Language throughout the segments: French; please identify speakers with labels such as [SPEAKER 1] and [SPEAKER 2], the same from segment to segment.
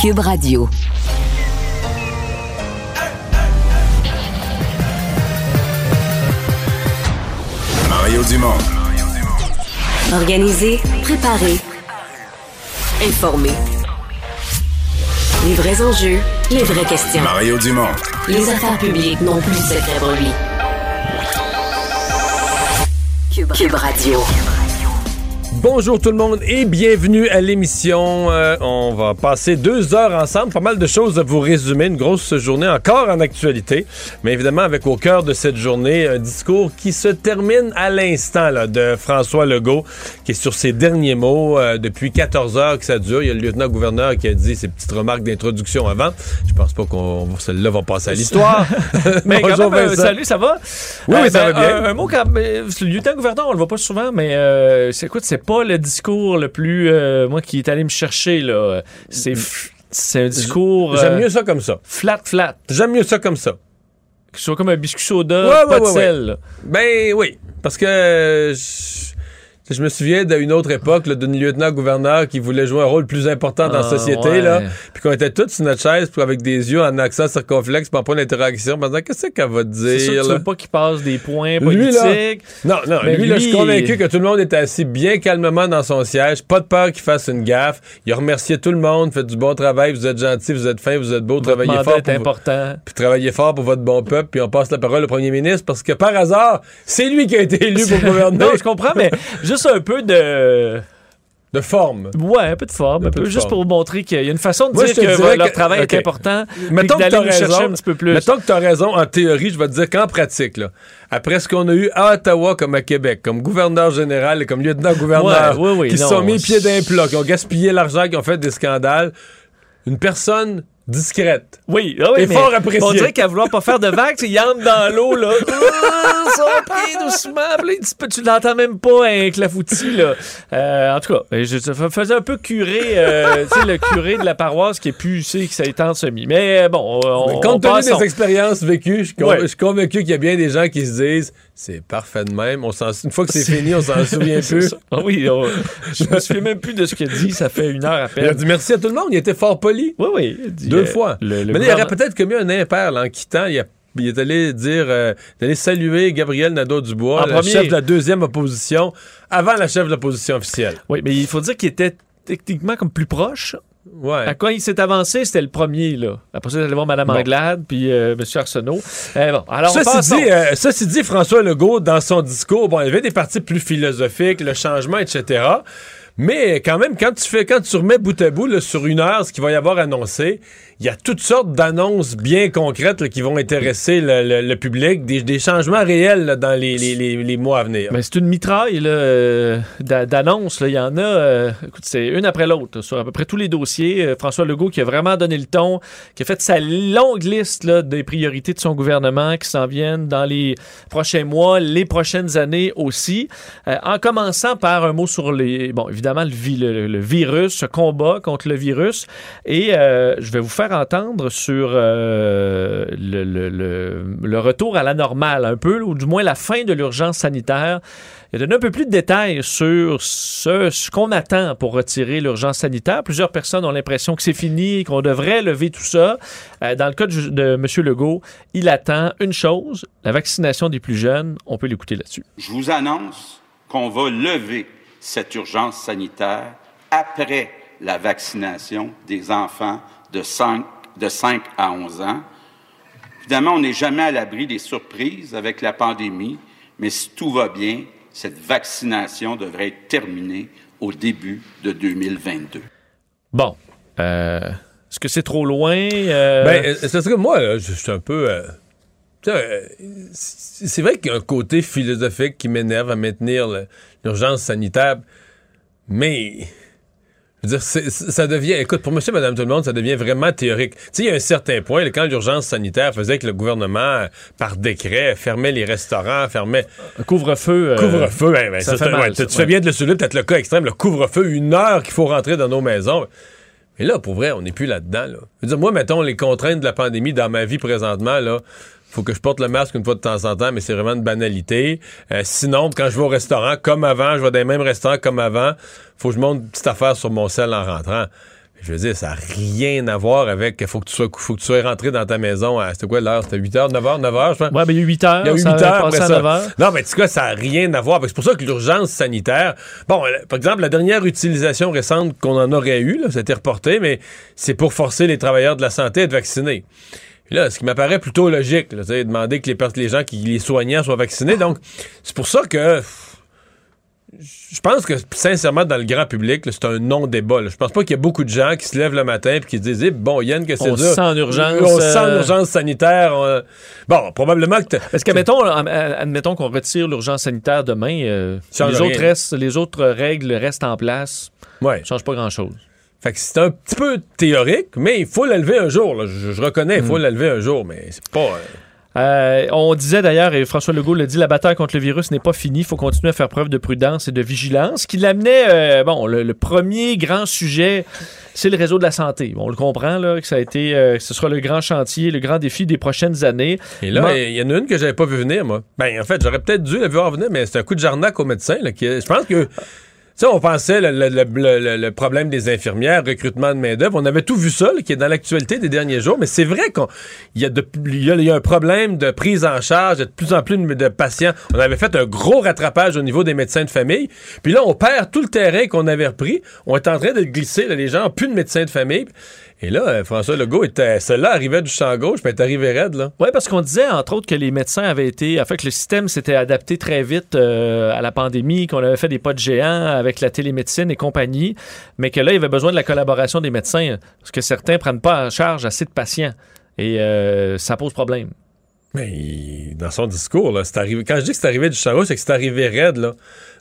[SPEAKER 1] Cube Radio.
[SPEAKER 2] Mario Dumont.
[SPEAKER 3] Organiser, préparer, informer. Les vrais enjeux, les vraies questions.
[SPEAKER 2] Mario Dumont.
[SPEAKER 3] Les affaires publiques n'ont plus de secret lui. Cube Radio.
[SPEAKER 4] Bonjour tout le monde et bienvenue à l'émission. Euh, on va passer deux heures ensemble. Pas mal de choses à vous résumer. Une grosse journée encore en actualité. Mais évidemment, avec au cœur de cette journée, un discours qui se termine à l'instant là, de François Legault, qui est sur ses derniers mots. Euh, depuis 14 heures que ça dure. Il y a le lieutenant-gouverneur qui a dit ses petites remarques d'introduction avant. Je pense pas qu'on celle-là va passer à l'histoire.
[SPEAKER 5] mais quand
[SPEAKER 4] Bonjour,
[SPEAKER 5] même, euh, salut, ça va?
[SPEAKER 4] Oui, oui, ça
[SPEAKER 5] ben,
[SPEAKER 4] va bien.
[SPEAKER 5] Un, un mot quand euh, Le lieutenant-gouverneur, on le voit pas souvent, mais euh, c'est, écoute, c'est pas le discours le plus. euh, moi qui est allé me chercher, là. C'est, f- c'est un discours.
[SPEAKER 4] J'aime
[SPEAKER 5] euh,
[SPEAKER 4] mieux ça comme ça.
[SPEAKER 5] Flat, flat.
[SPEAKER 4] J'aime mieux ça comme ça.
[SPEAKER 5] Que ce soit comme un biscuit soda,
[SPEAKER 4] Ouais,
[SPEAKER 5] pas
[SPEAKER 4] ouais,
[SPEAKER 5] de
[SPEAKER 4] ouais,
[SPEAKER 5] sel.
[SPEAKER 4] Ben oui, parce que euh, je, je me souviens d'une autre époque là, d'une lieutenant-gouverneur qui voulait jouer un rôle plus important dans la
[SPEAKER 5] Ah,
[SPEAKER 4] société,
[SPEAKER 5] ouais.
[SPEAKER 4] là, puis qu'on était tous sur notre chaise, puis avec des yeux en accent circonflexe, pas d'interaction, en disant qu'est-ce qu'elle va
[SPEAKER 5] C'est sûr
[SPEAKER 4] dire.
[SPEAKER 5] que tu veux pas qu'il passe des points
[SPEAKER 4] Lui, là,
[SPEAKER 5] politiques.
[SPEAKER 4] Non, non, lui, là, je suis
[SPEAKER 5] lui,
[SPEAKER 4] convaincu que tout le monde était assis bien calmement dans son siège, pas de peur qu'il fasse une gaffe. Il a remercié tout le monde, fait du bon travail, vous êtes gentil, vous êtes fin, vous êtes beau, travaillez fort
[SPEAKER 5] est
[SPEAKER 4] pour
[SPEAKER 5] important.
[SPEAKER 4] puis travaillez fort pour votre bon peuple, puis on passe la parole au premier ministre parce que par hasard, c'est lui qui a été élu pour gouverner.
[SPEAKER 5] Non, je comprends, mais juste un peu de.
[SPEAKER 4] De forme.
[SPEAKER 5] Ouais, un peu de forme, un
[SPEAKER 4] peu
[SPEAKER 5] juste
[SPEAKER 4] forme.
[SPEAKER 5] pour montrer qu'il y a une façon de
[SPEAKER 4] Moi,
[SPEAKER 5] dire que
[SPEAKER 4] dirais
[SPEAKER 5] leur
[SPEAKER 4] que-
[SPEAKER 5] travail est important.
[SPEAKER 4] Mettons que t'as raison.
[SPEAKER 5] un petit peu plus.
[SPEAKER 4] Mettons que tu as raison en théorie, je vais te dire qu'en pratique, là, après ce qu'on a eu à Ottawa comme à Québec, comme gouverneur général et comme lieutenant-gouverneur,
[SPEAKER 5] Ouais, oui, oui,
[SPEAKER 4] qui se sont mis pieds d'un plat, qui ont gaspillé l'argent, qui ont fait des scandales, une personne discrète.
[SPEAKER 5] Oui, ah oui, mais
[SPEAKER 4] fort apprécié.
[SPEAKER 5] On dirait qu'à vouloir pas faire de vagues, il entre dans l'eau, là. Pied doucement. Là, tu l'entends même pas, un clafoutis, là? Euh, en tout cas, je, je faisais un peu curé, euh, tu sais, le curé de la paroisse qui est plus, tu sais, que ça étend semi. Mais euh, bon, on,
[SPEAKER 4] Mais
[SPEAKER 5] on
[SPEAKER 4] compte tenu
[SPEAKER 5] passe,
[SPEAKER 4] des
[SPEAKER 5] on-
[SPEAKER 4] expériences vécues, je suis, con-
[SPEAKER 5] Ouais.
[SPEAKER 4] je suis convaincu qu'il y a bien des gens qui se disent c'est parfait de même. On une fois que c'est fini, on s'en souvient plus.
[SPEAKER 5] Ah oui, on- je me souviens même plus de ce qu'il a dit, ça fait une heure à
[SPEAKER 4] Il a
[SPEAKER 5] peine.
[SPEAKER 4] dit merci à tout le monde. Il était fort poli.
[SPEAKER 5] Oui, oui. il dit,
[SPEAKER 4] Deux
[SPEAKER 5] euh,
[SPEAKER 4] fois.
[SPEAKER 5] le- le
[SPEAKER 4] Mais il aurait peut-être commis un impair là, en quittant. Il, a- il est allé dire, euh, d'aller saluer Gabriel Nadeau-Dubois, le
[SPEAKER 5] premier.
[SPEAKER 4] chef de la deuxième opposition, avant la chef de l'opposition officielle.
[SPEAKER 5] Oui, mais il faut dire qu'il était techniquement comme plus proche.
[SPEAKER 4] Ouais.
[SPEAKER 5] À quand il s'est avancé, c'était le premier, là. Après ça, il allait voir Mme
[SPEAKER 4] Bon.
[SPEAKER 5] Anglade, puis euh, M. Arsenault. Eh bon, alors,
[SPEAKER 4] Ceci dit, euh, ceci dit, François Legault, dans son discours, bon, il y avait des parties plus philosophiques, le changement, etc. Mais quand même, quand tu fais, quand tu remets bout à bout là, sur une heure ce qu'il va y avoir annoncé, il y a toutes sortes d'annonces bien concrètes qui vont intéresser le, public, des, changements réels dans les, mois à venir.
[SPEAKER 5] Mais c'est une mitraille euh, d'a- d'annonces. Il y en a, euh, écoute, c'est une après l'autre, sur à peu près tous les dossiers. Euh, François Legault qui a vraiment donné le ton, qui a fait sa longue liste des priorités de son gouvernement qui s'en viennent dans les prochains mois, les prochaines années aussi. Euh, en commençant par un mot sur les, bon, évidemment, le, le- virus, ce combat contre le virus. Et je vais vous faire entendre sur euh, le, retour à la normale, un peu, ou du moins la fin de l'urgence sanitaire. Il a donné un peu plus de détails sur ce, ce qu'on attend pour retirer l'urgence sanitaire. Plusieurs personnes ont l'impression que c'est fini, qu'on devrait lever tout ça. Euh, dans le cas de, de M. Legault, il attend une chose, la vaccination des plus jeunes. On peut l'écouter là-dessus.
[SPEAKER 6] Je vous annonce qu'on va lever cette urgence sanitaire après la vaccination des enfants de 5, de 5 à 11 ans. Évidemment, on n'est jamais à l'abri des surprises avec la pandémie, mais si tout va bien, cette vaccination devrait être terminée au début de 2022.
[SPEAKER 5] Bon. Euh, Est-ce que c'est trop loin? Euh,
[SPEAKER 4] Ben, euh, c'est que moi, je suis un peu. euh, tu sais, c'est vrai qu'il y a un côté philosophique qui m'énerve à maintenir l'urgence sanitaire, mais Je veux dire, ça devient, écoute, pour monsieur, madame, tout le monde, ça devient vraiment théorique. Tu sais, il y a un certain point, quand l'urgence sanitaire faisait que le gouvernement, par décret, fermait les restaurants, fermait
[SPEAKER 5] Un couvre-feu. euh,
[SPEAKER 4] couvre-feu. ben, ben,
[SPEAKER 5] ça
[SPEAKER 4] ça,
[SPEAKER 5] fait mal,
[SPEAKER 4] ouais, tu-
[SPEAKER 5] ça,
[SPEAKER 4] tu
[SPEAKER 5] ouais.
[SPEAKER 4] fais bien de le soulever, peut-être le cas extrême, le couvre-feu, une heure qu'il faut rentrer dans nos maisons. Mais là, pour vrai, on n'est plus là-dedans. Là. Je veux dire, moi, mettons, les contraintes de la pandémie dans ma vie présentement, là, faut que je porte le masque une fois de temps en temps, mais c'est vraiment une banalité. Euh, sinon, quand je vais au restaurant, comme avant, je vais dans les mêmes restaurants comme avant, faut que je monte une petite affaire sur mon sel en rentrant. Je veux dire, ça n'a rien à voir avec faut que tu sois faut que tu sois rentré dans ta maison à c'était quoi l'heure? C'était 8 h, 9 h, 9 h, je pense?
[SPEAKER 5] Ouais, ben, il y a eu 8 heures.
[SPEAKER 4] Il y a eu 8
[SPEAKER 5] ça avait
[SPEAKER 4] heures après ça.
[SPEAKER 5] 9 heures.
[SPEAKER 4] Non, mais en tout cas, ça n'a rien à voir. C'est pour ça que l'urgence sanitaire. Bon, euh, par exemple, la dernière utilisation récente qu'on en aurait eu, là, ça a été reporté, mais c'est pour forcer les travailleurs de la santé à être vaccinés. Là, ce qui m'apparaît plutôt logique, sais, demander que les, gens qui les soignants soient vaccinés. Donc, c'est pour ça que. Je pense que, sincèrement, dans le grand public, c'est un non-débat. là. Je pense pas qu'il y a beaucoup de gens qui se lèvent le matin et qui se disent Eh, Bon, Yann, que c'est
[SPEAKER 5] On
[SPEAKER 4] dur.
[SPEAKER 5] se sent en urgence,
[SPEAKER 4] On se sent en
[SPEAKER 5] euh,
[SPEAKER 4] urgence sanitaire. on- Bon, probablement que.
[SPEAKER 5] Parce qu'admettons, admettons qu'on retire l'urgence sanitaire demain, euh, les, autres restent, les autres règles restent en place.
[SPEAKER 4] Ouais.
[SPEAKER 5] Ça change pas grand-chose.
[SPEAKER 4] Fait que c'est un petit peu théorique, mais il faut la lever un jour. là. Je, je reconnais, il faut la lever un jour, mais c'est pas. euh,
[SPEAKER 5] Euh, on disait d'ailleurs, et François Legault l'a dit, la bataille contre le virus n'est pas finie. Il faut continuer à faire preuve de prudence et de vigilance. Qui l'amenait, euh, bon, le, le premier grand sujet, c'est le réseau de la santé. On le comprend, là, que ça a été, euh, que ce sera le grand chantier, le grand défi des prochaines années.
[SPEAKER 4] Et là,
[SPEAKER 5] Bon.
[SPEAKER 4] il y en a une que j'avais pas vu venir, moi. Ben, en fait, j'aurais peut-être dû la voir venir, mais c'est un coup de jarnac au médecin. Là, qui, je pense que. On pensait le, problème des infirmières, recrutement de main-d'œuvre. On avait tout vu ça, qui est dans l'actualité des derniers jours. Mais c'est vrai qu'il y, a y y a un problème de prise en charge, de plus en plus de, patients. On avait fait un gros rattrapage au niveau des médecins de famille. Puis là, on perd tout le terrain qu'on avait repris. On est en train de glisser. les gens plus de médecins de famille. Et là, euh, François Legault était. Celle-là arrivait du champ gauche, puis elle est arrivée raide, là.
[SPEAKER 5] Oui, parce qu'on disait, entre autres, que les médecins avaient été. En fait, que le système s'était adapté très vite euh, à la pandémie, qu'on avait fait des pas de géant avec la télémédecine et compagnie, mais que là, il y avait besoin de la collaboration des médecins, parce que certains prennent pas en charge assez de patients. Et euh, ça pose problème.
[SPEAKER 4] Mais dans son discours, là, c'est arrivé. Quand je dis que c'est arrivé du gauche, c'est que c'est arrivé raide, là.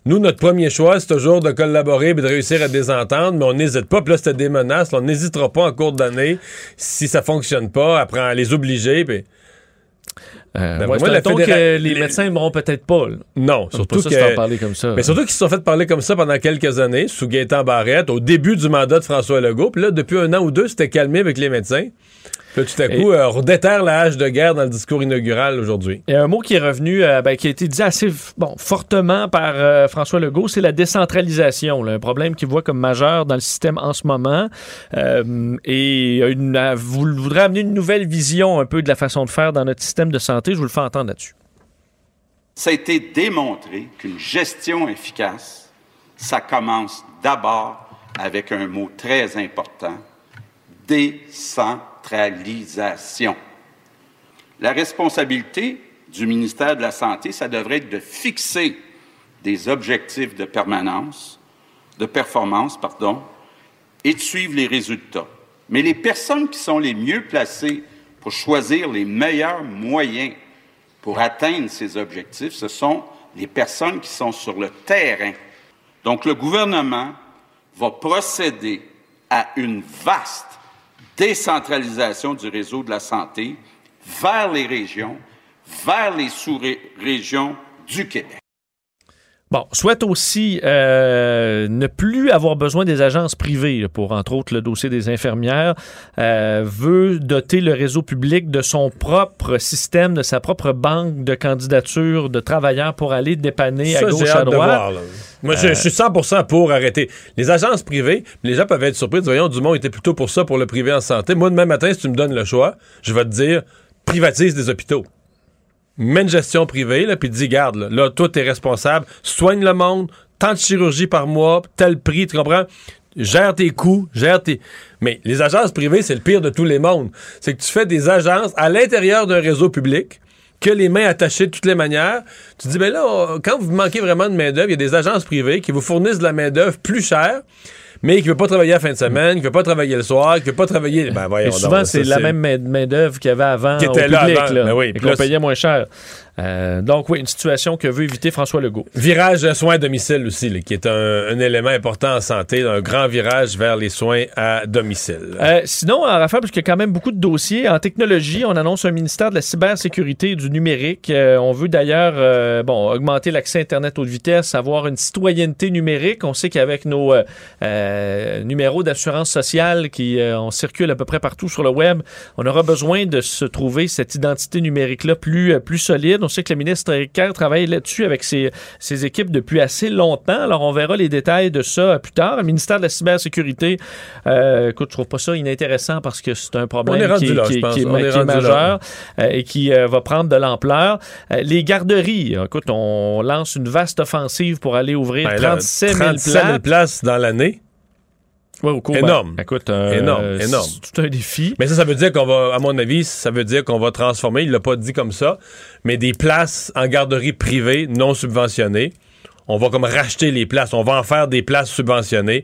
[SPEAKER 4] Nous, notre premier choix, c'est toujours de collaborer et de réussir à désentendre, mais on n'hésite pas. Puis là, c'était des menaces. là, on n'hésitera pas en cours d'année. Si ça fonctionne pas, après à les obliger. Puis...
[SPEAKER 5] Euh,
[SPEAKER 4] Ben,
[SPEAKER 5] ouais,
[SPEAKER 4] moi, la
[SPEAKER 5] que les médecins n'aimeront peut-être pas. là.
[SPEAKER 4] Non, surtout
[SPEAKER 5] ça
[SPEAKER 4] que.
[SPEAKER 5] parler comme ça.
[SPEAKER 4] Mais surtout qu'ils se sont fait parler comme ça pendant quelques années, sous Gaétan Barrette, au début du mandat de François Legault. Puis là, depuis un an ou deux, c'était calmé avec les médecins. Là, tout à coup, euh, on déterre la hache de guerre dans le discours inaugural aujourd'hui.
[SPEAKER 5] Il y a un mot qui est revenu, euh, ben, qui a été dit assez bon, fortement par euh, François Legault, c'est la décentralisation. là, un problème qu'il voit comme majeur dans le système en ce moment. Euh, et une, vous voudrez amener une nouvelle vision un peu de la façon de faire dans notre système de santé. Je vous le fais entendre là-dessus.
[SPEAKER 6] Ça a été démontré qu'une gestion efficace, ça commence d'abord avec un mot très important, décentralisation. La responsabilité du ministère de la Santé, ça devrait être de fixer des objectifs de permanence, de performance, pardon, et de suivre les résultats. Mais les personnes qui sont les mieux placées pour choisir les meilleurs moyens pour atteindre ces objectifs, ce sont les personnes qui sont sur le terrain. Donc le gouvernement va procéder à une vaste décentralisation du réseau de la santé vers les régions, vers les sous-régions du Québec.
[SPEAKER 5] Bon, souhaite aussi euh, ne plus avoir besoin des agences privées pour, entre autres, le dossier des infirmières. Euh, veut doter le réseau public de son propre système, de sa propre banque de candidatures de travailleurs pour aller dépanner à gauche, à
[SPEAKER 4] de
[SPEAKER 5] droite.
[SPEAKER 4] voir, là. Moi, je, je suis 100% pour arrêter. Les agences privées, les gens peuvent être surpris. Voyons, Dumont était plutôt pour ça, pour le privé en santé. Moi, demain matin, si tu me donnes le choix, je vais te dire, privatise des hôpitaux. Mets gestion privée, puis dis, garde, là, là toi, t'es responsable, soigne le monde, tant de chirurgie par mois, tel prix, tu comprends? Gère tes coûts, gère tes... Mais les agences privées, c'est le pire de tous les mondes. C'est que tu fais des agences à l'intérieur d'un réseau public, que les mains attachées de toutes les manières. Tu dis, ben là, quand vous manquez vraiment de main-d'œuvre, il y a des agences privées qui vous fournissent de la main-d'œuvre plus chère, mais qui ne veut pas travailler la fin de semaine, qui ne veut pas travailler le soir, qui ne veut pas travailler. Ben, voyons
[SPEAKER 5] Et souvent,
[SPEAKER 4] donc,
[SPEAKER 5] c'est la même main- main-d'œuvre qu'il y avait avant
[SPEAKER 4] Qui
[SPEAKER 5] au
[SPEAKER 4] était là
[SPEAKER 5] public,
[SPEAKER 4] avant.
[SPEAKER 5] là,
[SPEAKER 4] Ben oui,
[SPEAKER 5] et qu'on
[SPEAKER 4] là,
[SPEAKER 5] payait moins cher. Euh, donc, oui, une situation que veut éviter François Legault.
[SPEAKER 4] Virage soins à domicile aussi, qui est un, élément important en santé, un grand virage vers les soins à domicile.
[SPEAKER 5] Euh, sinon, en rafale, parce qu'il y a quand même beaucoup de dossiers, en technologie, on annonce un ministère de la cybersécurité et du numérique. Euh, on veut d'ailleurs bon, augmenter l'accès Internet haute vitesse, avoir une citoyenneté numérique. On sait qu'avec nos numéros d'assurance sociale qui on circule à peu près partout sur le web, on aura besoin de se trouver cette identité numérique-là plus, plus solide. On sait que le ministre Kerr travaille là-dessus avec ses, ses équipes depuis assez longtemps. Alors, on verra les détails de ça plus tard. Le ministère de la cybersécurité, euh, écoute, je trouve pas ça inintéressant parce que c'est un problème qui,
[SPEAKER 4] là,
[SPEAKER 5] qui-
[SPEAKER 4] je pense.
[SPEAKER 5] qui est, qui majeur euh, et qui euh, va prendre de l'ampleur. Euh, les garderies, écoute, on lance une vaste offensive pour aller ouvrir
[SPEAKER 4] Ben là,
[SPEAKER 5] 37 000
[SPEAKER 4] 37 000
[SPEAKER 5] places.
[SPEAKER 4] places dans l'année.
[SPEAKER 5] Ouais, au cours,
[SPEAKER 4] Énorme.
[SPEAKER 5] ben, écoute, euh,
[SPEAKER 4] Énorme, énorme.
[SPEAKER 5] C'est tout un défi.
[SPEAKER 4] Mais ça, ça veut dire qu'on va, à mon avis, ça veut dire qu'on va transformer, il l'a pas dit comme ça, mais des places en garderie privée non subventionnées. On va comme racheter les places. On va en faire des places subventionnées.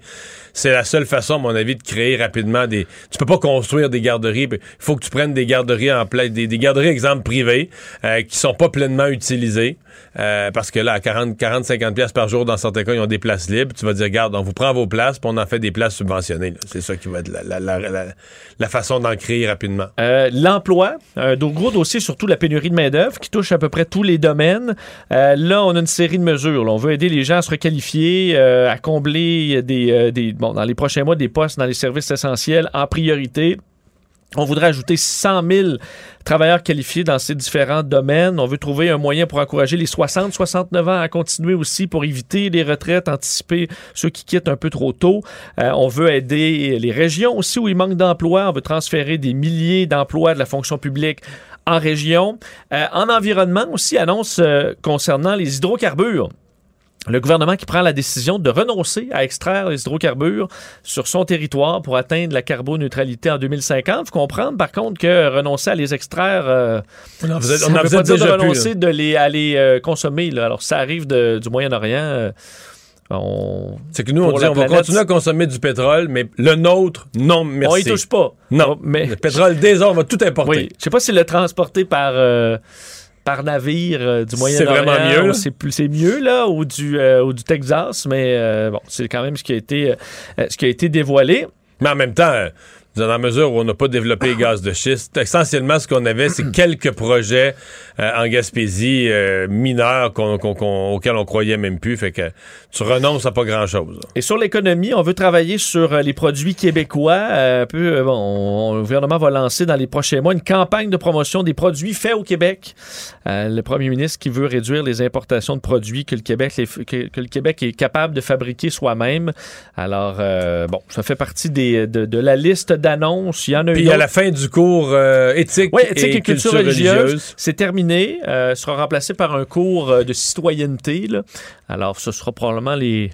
[SPEAKER 4] C'est la seule façon, à mon avis, de créer rapidement des. Tu peux pas construire des garderies. Il faut que tu prennes des garderies en place, des, garderies, exemple, privées, euh, qui sont pas pleinement utilisées. Euh, parce que là, à 40, 40 50 pièces par jour, dans certains cas, ils ont des places libres. Tu vas dire, regarde, on vous prend vos places, puis on en fait des places subventionnées. C'est ça qui va être la, façon d'en créer rapidement.
[SPEAKER 5] Euh, L'emploi, un gros dossier, surtout la pénurie de main-d'œuvre qui touche à peu près tous les domaines. Euh, là, on a une série de mesures. On veut aider les gens à se requalifier, à combler des, des- bon, dans les prochains mois des postes dans les services essentiels en priorité. On voudrait ajouter 100 000 travailleurs qualifiés dans ces différents domaines. On veut trouver un moyen pour encourager les 60-69 ans à continuer aussi pour éviter les retraites, anticiper ceux qui quittent un peu trop tôt. Euh, on veut aider les régions aussi où il manque d'emplois. On veut transférer des milliers d'emplois de la fonction publique en région. Euh, en environnement aussi, annonce euh, concernant les hydrocarbures. Le gouvernement qui prend la décision de renoncer à extraire les hydrocarbures sur son territoire pour atteindre la carboneutralité en 2050. Faut comprendre, par contre, que renoncer à les extraire, euh,
[SPEAKER 4] On en faisait,
[SPEAKER 5] ça
[SPEAKER 4] on
[SPEAKER 5] veut pas dire de
[SPEAKER 4] déjà plus.
[SPEAKER 5] renoncer de les, à les euh, consommer. là. Alors, ça arrive de- du Moyen-Orient. euh, on
[SPEAKER 4] C'est que nous, on dit on va continuer à consommer du pétrole, mais le nôtre, non, merci.
[SPEAKER 5] on y touche pas.
[SPEAKER 4] Non,
[SPEAKER 5] mais
[SPEAKER 4] le pétrole autres, on va tout importer.
[SPEAKER 5] Oui, je sais pas si le transporter par euh, par navire euh, du
[SPEAKER 4] C'est
[SPEAKER 5] Moyen-Orient,
[SPEAKER 4] vraiment mieux,
[SPEAKER 5] c'est plus c'est mieux là ou du euh, ou du Texas, mais euh, bon, c'est quand même ce qui a été ce qui a été dévoilé.
[SPEAKER 4] Mais en même temps, dans la mesure où on n'a pas développé les gaz de schiste, essentiellement, ce qu'on avait, c'est quelques projets euh, en Gaspésie euh, mineurs qu'on- qu'on- qu'on- auxquels on croyait même plus. Fait que tu renonces à pas grand-chose.
[SPEAKER 5] Et sur l'économie, on veut travailler sur euh, les produits québécois. Euh, un peu, euh, bon, on- le gouvernement va lancer dans les prochains mois une campagne de promotion des produits faits au Québec. Le premier ministre qui veut réduire les importations de produits que le Québec, que, le Québec est capable de fabriquer soi-même. Alors, bon, ça fait partie des, de, de la liste d'annonces. Il y en a
[SPEAKER 4] Puis
[SPEAKER 5] une
[SPEAKER 4] à la fin du cours euh, éthique,
[SPEAKER 5] Oui, éthique et, culture, religieuse,
[SPEAKER 4] religieuse.
[SPEAKER 5] c'est terminé. Euh, sera remplacé par un cours euh, de citoyenneté. là. Alors, ce sera probablement les,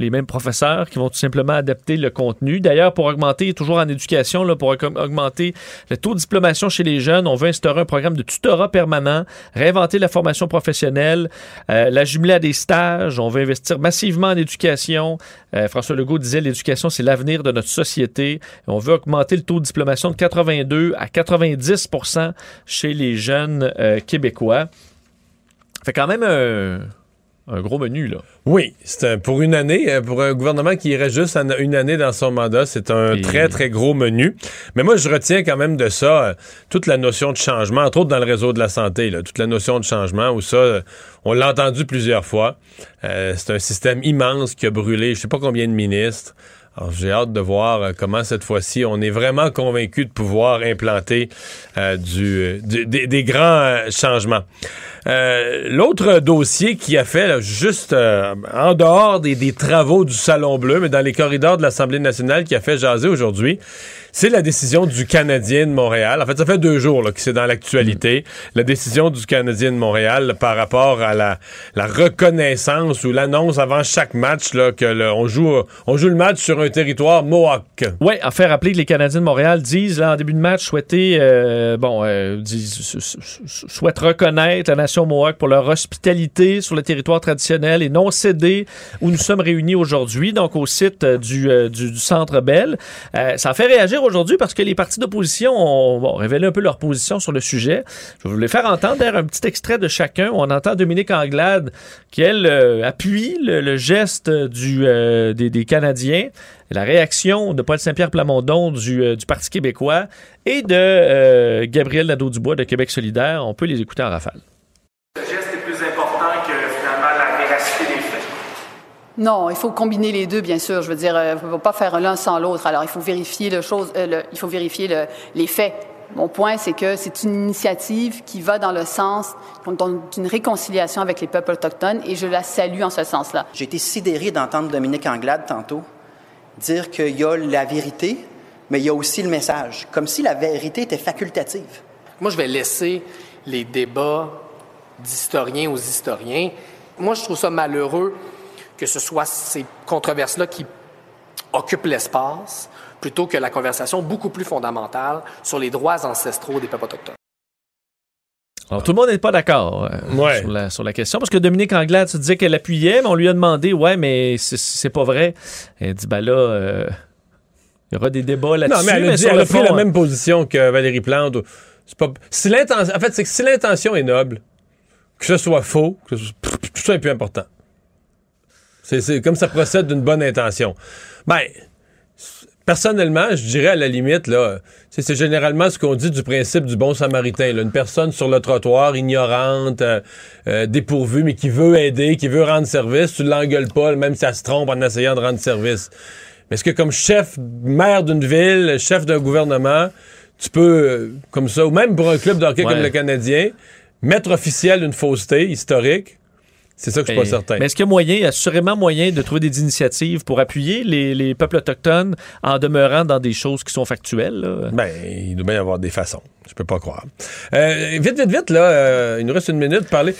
[SPEAKER 5] les mêmes professeurs qui vont tout simplement adapter le contenu. D'ailleurs, pour augmenter, toujours en éducation, là, pour aug- augmenter le taux de diplomation chez les jeunes, on veut instaurer un programme de tutorat permanent, réinventer la formation professionnelle, euh, la jumeler à des stages. On veut investir massivement en éducation. Euh, François Legault disait l'éducation, c'est l'avenir de notre société. On veut augmenter le taux de diplomation de 82 à 90% chez les jeunes euh, québécois. Fait quand même un, un gros menu, là.
[SPEAKER 4] Oui, c'est un- pour une année, euh, pour un gouvernement qui irait juste une année dans son mandat, c'est un
[SPEAKER 5] Et-
[SPEAKER 4] très, très gros menu. Mais moi, je retiens quand même de ça euh, toute la notion de changement, entre autres dans le réseau de la santé, là, toute la notion de changement, où ça, euh, on l'a entendu plusieurs fois. Euh, c'est un système immense qui a brûlé je sais pas combien de ministres. Alors, j'ai hâte de voir euh, comment cette fois-ci on est vraiment convaincu de pouvoir implanter euh, euh, des, grands changements. L'autre dossier qui a fait juste en dehors des, des travaux du Salon Bleu, mais dans les corridors de l'Assemblée nationale qui a fait jaser aujourd'hui, c'est la décision du Canadien de Montréal. En fait, ça fait deux jours là, que c'est dans l'actualité. La décision du Canadien de Montréal par rapport à la, la reconnaissance ou l'annonce avant chaque match là, que le- on, joue, on joue le match sur un territoire Mohawk.
[SPEAKER 5] Oui, à faire rappeler que les Canadiens de Montréal disent, là, en début de match, souhaiter, euh, bon, euh, disent, souhaitent reconnaître la Nation Mohawk pour leur hospitalité sur le territoire traditionnel et non cédé où nous sommes réunis aujourd'hui, donc au site du, du, Centre Bell. ça a fait réagir aujourd'hui parce que les partis d'opposition ont révélé un peu leur position sur le sujet. Je les faire entendre un petit extrait de chacun. On entend Dominique Anglade qui, elle, appuie le, geste du, des, des Canadiens la réaction de Paul Saint-Pierre Plamondon du, euh, du, Parti québécois et de euh, Gabriel Nadeau-Dubois de Québec solidaire. On peut les écouter en rafale.
[SPEAKER 7] Le geste est plus important que finalement la véracité des faits.
[SPEAKER 8] Non, il faut combiner les deux, bien sûr. Je veux dire, il ne faut pas faire l'un sans l'autre. Alors, il faut vérifier, le chose, euh, il faut vérifier le, les faits. Mon point, c'est que c'est une initiative qui va dans le sens d'une réconciliation avec les peuples autochtones et je la salue en ce sens-là.
[SPEAKER 9] J'ai été sidéré d'entendre Dominique Anglade tantôt dire qu'il y a la vérité, mais il y a aussi le message, comme si la vérité était facultative.
[SPEAKER 10] Moi, je vais laisser les débats d'historiens aux historiens. Moi, je trouve ça malheureux que ce soit ces controverses-là qui occupent l'espace plutôt que la conversation beaucoup plus fondamentale sur les droits ancestraux des peuples autochtones.
[SPEAKER 5] Alors, tout le monde n'est pas d'accord euh, sur, la, question, parce que Dominique Anglade se disait qu'elle appuyait, mais on lui a demandé, ouais, mais c'est pas vrai. Elle dit, ben là, euh, il y aura des débats là-dessus.
[SPEAKER 4] Non, mais elle a, dit, elle a pris la même position que Valérie Plante. Pas, si l'intention, en fait, c'est que si l'intention est noble, que ce soit faux, que tout ça est plus important. C'est comme ça procède d'une bonne intention. Ben, personnellement, je dirais à la limite, là, c'est généralement ce qu'on dit du principe du bon samaritain. Une personne sur le trottoir, ignorante, euh, euh, dépourvue, mais qui veut aider, qui veut rendre service, tu l'engueules pas, même si elle se trompe en essayant de rendre service. Mais est-ce que comme chef, maire d'une ville, chef d'un gouvernement, tu peux, euh, comme ça, ou même pour un club de hockey comme le Canadien, mettre officiel une fausseté historique, c'est ça que je suis pas certain.
[SPEAKER 5] Mais est-ce qu'il y a moyen, il y a assurément moyen de trouver des initiatives pour appuyer les, peuples autochtones en demeurant dans des choses qui sont factuelles?
[SPEAKER 4] Ben, il doit bien y avoir des façons. Je peux pas croire. Euh, vite, vite, vite, là, euh, il nous reste une minute pour parler.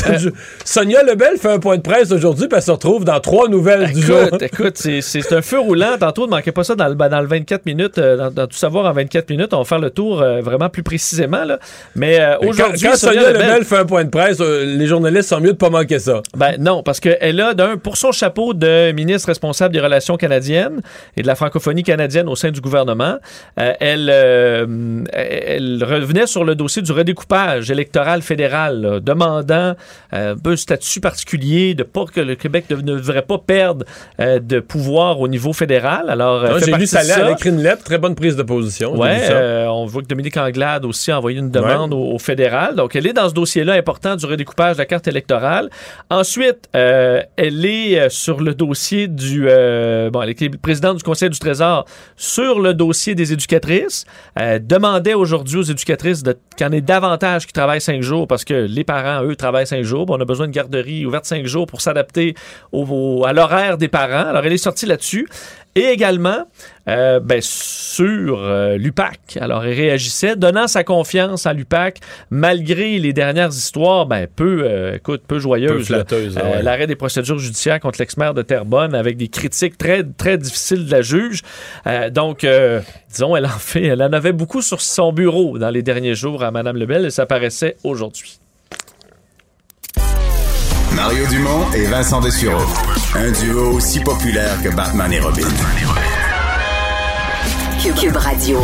[SPEAKER 4] Sonia Lebel fait un point de presse aujourd'hui, puis elle se retrouve dans trois nouvelles du jour.
[SPEAKER 5] Écoute, c'est un feu roulant. Tantôt, ne manquez pas ça dans le, dans le 24 minutes, euh, dans, tout savoir en 24 minutes. On va faire le tour vraiment plus précisément. Là. Mais aujourd'hui.
[SPEAKER 4] Quand, Sonia, Lebel, fait un point de presse, les journalistes sont mieux de pas manquer ça.
[SPEAKER 5] Ben non, parce qu'elle a, d'un, pour son chapeau de ministre responsable des relations canadiennes et de la francophonie canadienne au sein du gouvernement, elle, elle revenait sur le dossier du redécoupage électoral fédéral, demandant euh, un peu statut particulier, de pas que le Québec ne devrait pas perdre euh, de pouvoir au niveau fédéral. Alors,
[SPEAKER 4] euh, j'ai lu ça, elle a écrit une lettre, très bonne prise de position.
[SPEAKER 5] Ouais, on voit que Dominique Anglade aussi a envoyé une demande au, fédéral. Donc, elle est dans ce dossier-là important du redécoupage de la carte électorale. Ensuite, elle est sur le dossier du... bon, elle est présidente du Conseil du Trésor sur le dossier des éducatrices. demandait aujourd'hui aux éducatrices qu'il y en ait davantage qui travaillent cinq jours parce que les parents, eux, travaillent cinq jours. on a besoin de garderie ouverte cinq jours pour s'adapter à l'horaire des parents. Alors, elle est sortie là-dessus. Et également, euh, ben, sur euh, l'UPAC. Alors, elle réagissait, donnant sa confiance à l'UPAC, malgré les dernières histoires, ben, peu, euh, écoute, peu joyeuses. L'arrêt des procédures judiciaires contre l'ex-maire de Terrebonne avec des critiques très, très difficiles de la juge. donc, disons, elle en fait, elle en avait beaucoup sur son bureau dans les derniers jours à Mme Lebel et ça paraissait aujourd'hui.
[SPEAKER 2] Mario Dumont et Vincent Dessureau. Un duo aussi populaire que Batman et Robin.
[SPEAKER 3] Cube Radio.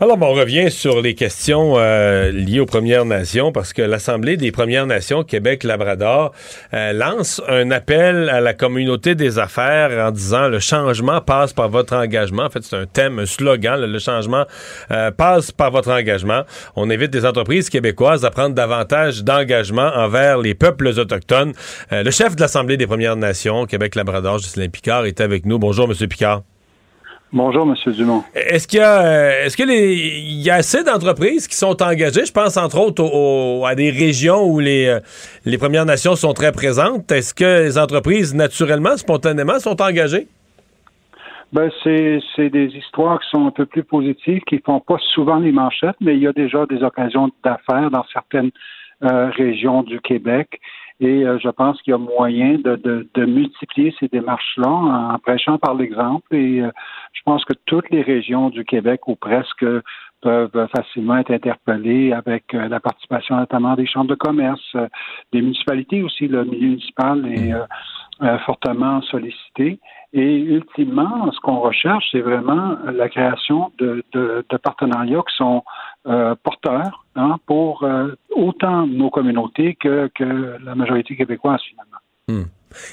[SPEAKER 4] Alors, on revient sur les questions euh, liées aux Premières Nations parce que l'Assemblée des Premières Nations Québec-Labrador euh, lance un appel à la communauté des affaires en disant le changement passe par votre engagement. En fait, c'est un thème, un slogan. Le, changement euh, passe par votre engagement. On invite des entreprises québécoises à prendre davantage d'engagement envers les peuples autochtones. le chef de l'Assemblée des Premières Nations Québec-Labrador, Justin Picard, est avec nous. Bonjour, Monsieur Picard.
[SPEAKER 11] Bonjour, M. Dumont.
[SPEAKER 4] Est-ce qu'il y a, euh, est-ce que il y a assez d'entreprises qui sont engagées? Je pense entre autres à des régions où les, euh, les Premières Nations sont très présentes. Est-ce que les entreprises, naturellement, spontanément, sont engagées?
[SPEAKER 11] Ben, c'est, c'est des histoires qui sont un peu plus positives, qui font pas souvent les manchettes, mais il y a déjà des occasions d'affaires dans certaines euh, régions du Québec. Et euh, je pense qu'il y a moyen de, de, de multiplier ces démarches-là en, prêchant par l'exemple. Et euh, je pense que toutes les régions du Québec, ou presque, peuvent facilement être interpellés avec euh, la participation notamment des chambres de commerce, euh, des municipalités aussi. Le milieu municipal est euh, fortement sollicité. Et ultimement, ce qu'on recherche, c'est vraiment la création de, de, partenariats qui sont porteurs hein, pour autant nos communautés que, que la majorité québécoise finalement.
[SPEAKER 4] Hmm.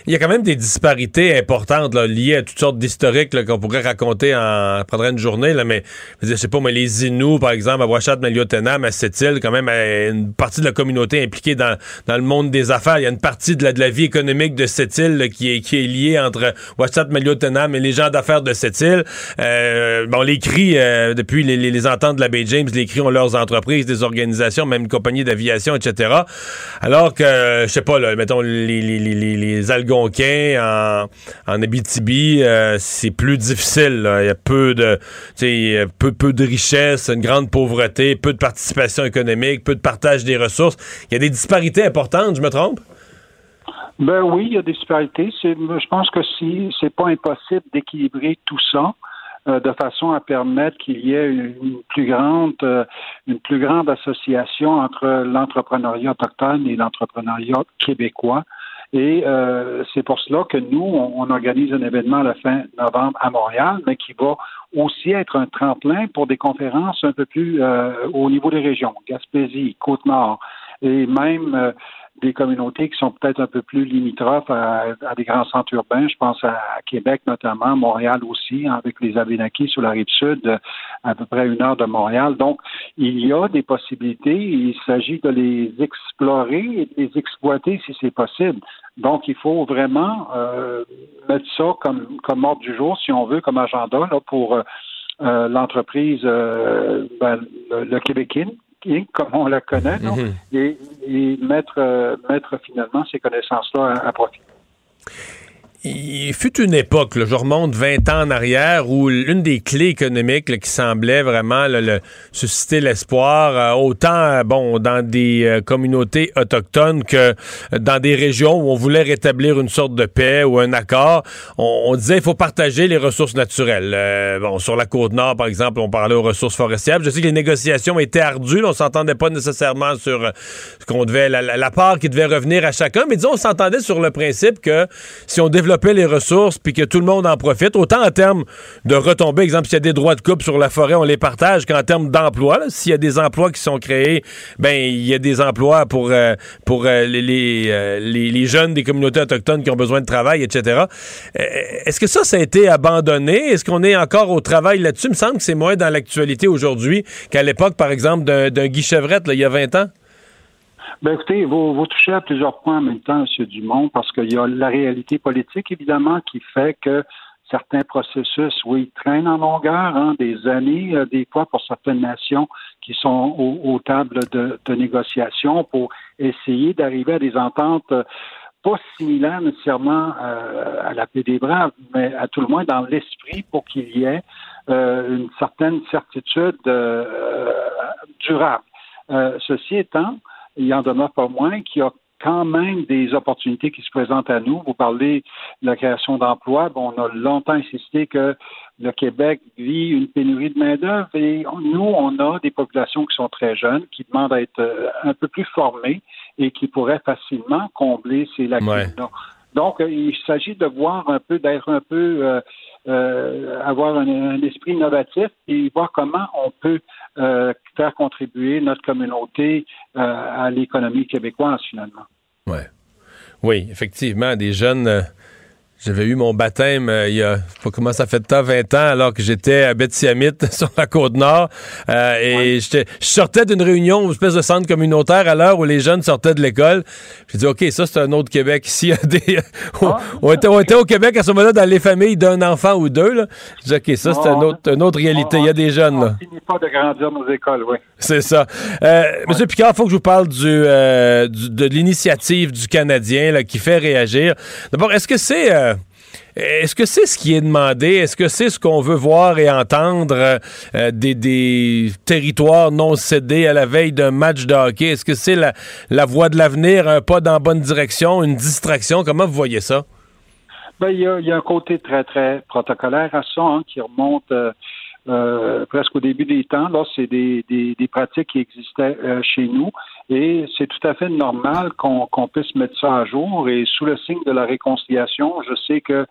[SPEAKER 4] Il y a quand même des disparités importantes là, liées à toutes sortes d'historiques qu'on pourrait raconter en prendrait une journée, là, mais je sais pas, mais les Inuits, par exemple, à Ouachat, Maliotenam, à Sept-Îles, quand même, une partie de la communauté impliquée dans, dans le monde des affaires. Il y a une partie de la, de la vie économique de Sept-Îles qui est, qui est liée entre Ouachat, Maliotenam et les gens d'affaires de Sept-Îles. Euh, bon, les cris, euh, depuis les, les, les, ententes de la baie James, les cris ont leurs entreprises, des organisations, même une compagnie d'aviation, etc. Alors que, je sais pas, là, mettons, les, les, Algonquins, en, en Abitibi, euh, c'est plus difficile. Il y a peu de, peu, peu de richesse, une grande pauvreté, peu de participation économique, peu de partage des ressources. Il y a des disparités importantes, je me trompe?
[SPEAKER 11] Ben oui, il y a des disparités. Je pense que si c'est pas impossible d'équilibrer tout ça euh, de façon à permettre qu'il y ait une plus grande euh, une plus grande association entre l'entrepreneuriat autochtone et l'entrepreneuriat québécois. Et euh, c'est pour cela que nous, on, organise un événement à la fin novembre à Montréal, mais qui va aussi être un tremplin pour des conférences un peu plus euh, au niveau des régions, Gaspésie, Côte-Nord, et même euh, des communautés qui sont peut-être un peu plus limitrophes à, des grands centres urbains. Je pense à, Québec notamment, Montréal aussi, hein, avec les Abénakis sur la rive sud, à peu près une heure de Montréal. Donc, il y a des possibilités. Il s'agit de les explorer et de les exploiter si c'est possible. Donc, il faut vraiment euh, mettre ça comme, comme ordre du jour, si on veut, comme agenda là, pour euh, euh, l'entreprise ben, le, le comme on la connaît, mhm. et, mettre, euh, mettre finalement ces connaissances-là à profit
[SPEAKER 4] il fut une époque, je remonte 20 ans en arrière, où l'une des clés économiques qui semblait vraiment susciter l'espoir, euh, autant euh, bon dans des euh, communautés autochtones que dans des régions où on voulait rétablir une sorte de paix ou un accord, on, disait qu'il faut partager les ressources naturelles. bon, sur la côte nord, par exemple, on parlait aux ressources forestières. Je sais que les négociations étaient ardues, on s'entendait pas nécessairement sur ce qu'on devait, la, la, part qui devait revenir à chacun, mais disons, on s'entendait sur le principe que si on développait les ressources puis que tout le monde en profite, autant en termes de retombées, exemple, s'il y a des droits de coupe sur la forêt, on les partage, qu'en termes d'emploi, s'il y a des emplois qui sont créés, ben il y a des emplois pour, euh, pour euh, les, les, les, jeunes des communautés autochtones qui ont besoin de travail, etc. Euh, est-ce que ça, ça a été abandonné? Est-ce qu'on est encore au travail là-dessus? Il me semble que c'est moins dans l'actualité aujourd'hui qu'à l'époque, par exemple, d'un Guy Chevrette, il y a 20 ans.
[SPEAKER 11] Ben écoutez, vous, vous touchez à plusieurs points en même temps, M. Dumont, parce qu'il y a la réalité politique, évidemment, qui fait que certains processus, oui, traînent en longueur, hein, des années, euh, des fois pour certaines nations qui sont aux, tables de, de, négociation pour essayer d'arriver à des ententes euh, pas similaires nécessairement euh, à la paix des braves, mais à tout le moins dans l'esprit pour qu'il y ait une certaine certitude durable. ceci étant, il en demeure pas moins qu'il y a quand même des opportunités qui se présentent à nous. Vous parlez de la création d'emplois. Bon, on a longtemps insisté que le Québec vit une pénurie de main-d'œuvre et nous, on a des populations qui sont très jeunes, qui demandent à être euh, un peu plus formées et qui pourraient facilement combler ces lacunes. Donc, euh, il s'agit de voir un peu, d'être un peu, euh, euh, avoir un, esprit innovatif et voir comment on peut faire contribuer notre communauté à l'économie québécoise finalement.
[SPEAKER 4] Ouais. Oui, effectivement, des jeunes j'avais eu mon baptême euh, il y a, pas comment ça fait de temps, 20 ans, alors que j'étais à Betty-Amit sur la Côte-Nord. Euh, et je sortais d'une réunion, une espèce de centre communautaire à l'heure où les jeunes sortaient de l'école. J'ai dit, OK, ça, c'est un autre Québec. Ici, des... Ah. on, était, on, était, au Québec à ce moment-là dans les familles d'un enfant ou deux. Là. J'ai dit, OK, ça, c'est un autre, une autre réalité. il y a des jeunes. Là.
[SPEAKER 11] On pas de grandir nos écoles, oui.
[SPEAKER 4] C'est ça. Euh, Monsieur Picard, il faut que je vous parle du, euh, de l'initiative du Canadien là, qui fait réagir. D'abord, est-ce que c'est... Est-ce que c'est ce qui est demandé? Est-ce que c'est ce qu'on veut voir et entendre euh, des, territoires non cédés à la veille d'un match de hockey? Est-ce que c'est la, voie de l'avenir, un pas dans la bonne direction, une distraction? Comment vous voyez ça?
[SPEAKER 11] Ben, il, y a, un côté très, très protocolaire à ça, hein, qui remonte euh, euh, presque au début des temps. Là, c'est des, des, pratiques qui existaient chez nous et c'est tout à fait normal qu'on puisse mettre ça à jour. Et sous le signe de la réconciliation, je sais que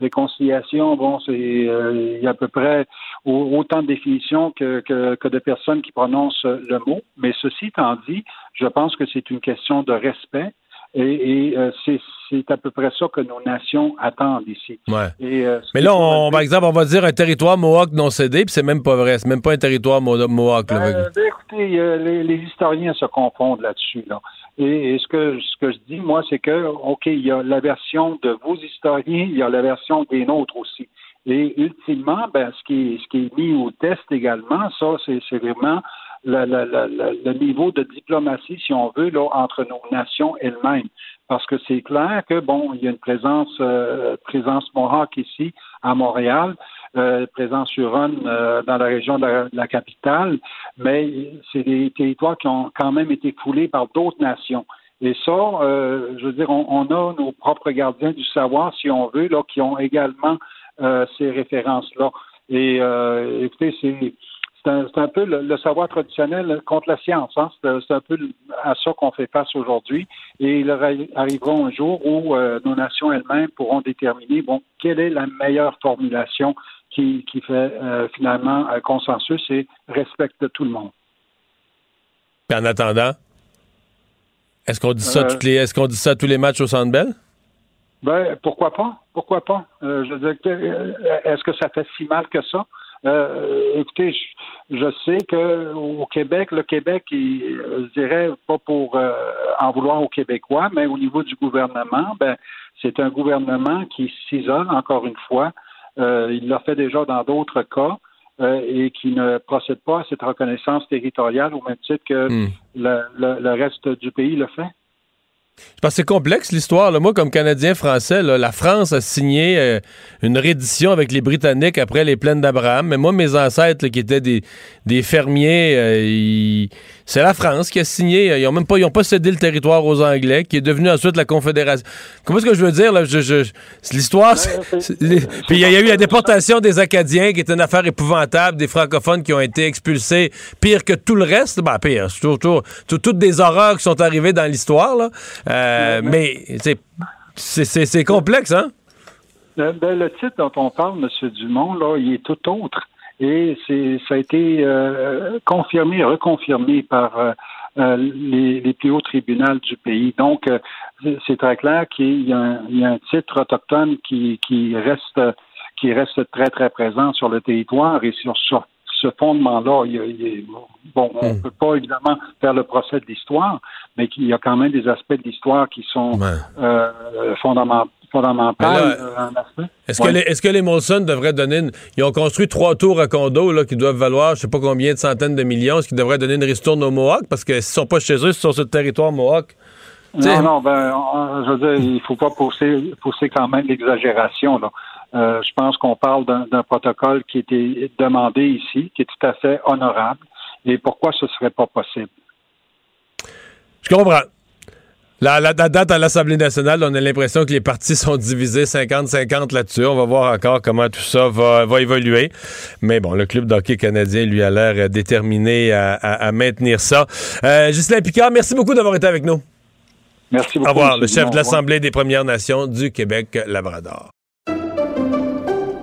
[SPEAKER 11] réconciliation, bon, c'est euh, il y a à peu près autant de définitions que, que, que, de personnes qui prononcent le mot. Mais ceci étant dit, je pense que c'est une question de respect et, et euh, c'est à peu près ça que nos nations attendent ici.
[SPEAKER 4] Ouais. Et, euh, Mais là, on, par exemple, on va dire un territoire Mohawk non cédé, puis c'est même pas vrai. C'est même pas un territoire Mohawk.
[SPEAKER 11] Euh, ben, écoutez, les, les, historiens se confondent là-dessus. Là. Et, ce, que, ce que je dis, moi, c'est que, OK, il y a la version de vos historiens, il y a la version des nôtres aussi. Et ultimement, ben, ce, qui est, ce qui est mis au test également, ça, c'est vraiment le, niveau de diplomatie, si on veut, là, entre nos nations elles-mêmes. Parce que c'est clair que, bon, il y a une présence, euh, présence Mohawk ici, à Montréal, euh, présence Huron euh, dans la région de la, capitale, mais c'est des territoires qui ont quand même été foulés par d'autres nations. Et ça, euh, je veux dire, on, on, a nos propres gardiens du savoir, si on veut, là, qui ont également ces références-là. Et écoutez, c'est c'est un, peu le, savoir traditionnel contre la science. Hein? C'est un peu à ça qu'on fait face aujourd'hui. Et il arrivera un jour où euh, nos nations elles-mêmes pourront déterminer bon quelle est la meilleure formulation qui, qui fait euh, finalement un consensus et respecte tout le monde.
[SPEAKER 4] en attendant, est-ce qu'on dit ça euh, toutes les est-ce qu'on dit ça à tous les matchs au Centre Bell?
[SPEAKER 11] Ben pourquoi pas? Pourquoi pas? je veux dire, est-ce que ça fait si mal que ça? Euh, écoutez, je, sais que au Québec, le Québec, il, je dirais pas pour euh, en vouloir aux Québécois, mais au niveau du gouvernement, ben c'est un gouvernement qui s'isole encore une fois. Euh, il l'a fait déjà dans d'autres cas. et qui ne procède pas à cette reconnaissance territoriale au même titre que hmm. le reste du pays le fait.
[SPEAKER 4] Je pense que c'est complexe l'histoire. Moi, comme Canadien français, la France a signé euh, une reddition avec les Britanniques après les plaines d'Abraham. Mais moi, mes ancêtres qui étaient des, des fermiers, euh, c'est la France qui a signé. Ils n'ont même pas, ils ont pas cédé le territoire aux Anglais, qui est devenu ensuite la Confédération. Comment est-ce que je veux dire? Là? Je, l'histoire. Puis il y, a eu la déportation des Acadiens, qui est une affaire épouvantable, des francophones qui ont été expulsés, pire que tout le reste. Ben, pire. toutes des horreurs qui sont arrivées dans l'histoire. Euh, mais c'est complexe, hein?
[SPEAKER 11] Euh, ben, le titre dont on parle, M. Dumont, là, il est tout autre. Et ça a été euh, confirmé, reconfirmé par les, plus hauts tribunaux du pays. Donc, c'est très clair qu'il y, a un titre autochtone qui, reste qui reste très, très présent sur le territoire et sur, sur ce fondement-là, bon, on ne hmm. peut pas évidemment faire le procès de l'histoire, mais il y a quand même des aspects de l'histoire qui sont euh, fondamentaux. Euh,
[SPEAKER 4] est-ce que, les, est-ce que les Molson devraient donner une, Ils ont construit trois tours à condo là, qui doivent valoir je sais pas combien de centaines de millions, ce qui devrait donner une ristourne aux Mohawks parce qu'ils ne sont pas chez eux, ils sont sur le territoire Mohawk.
[SPEAKER 11] Non, non, ben, je veux dire, il faut pas pousser, pousser quand même l'exagération. Là. Euh, je pense qu'on parle d'un protocole qui était demandé ici, qui est tout à fait honorable. Et pourquoi ce ne serait pas possible?
[SPEAKER 4] Je comprends. La, la, date à l'Assemblée nationale, on a l'impression que les partis sont divisés 50-50 là-dessus. On va voir encore comment tout ça va, évoluer. Mais bon, le club d'hockey canadien, lui, a l'air déterminé à, maintenir ça. Euh, Picard, merci beaucoup d'avoir été avec nous.
[SPEAKER 11] Merci beaucoup.
[SPEAKER 4] Au revoir, le chef de l'Assemblée des Premières Nations du Québec-Labrador.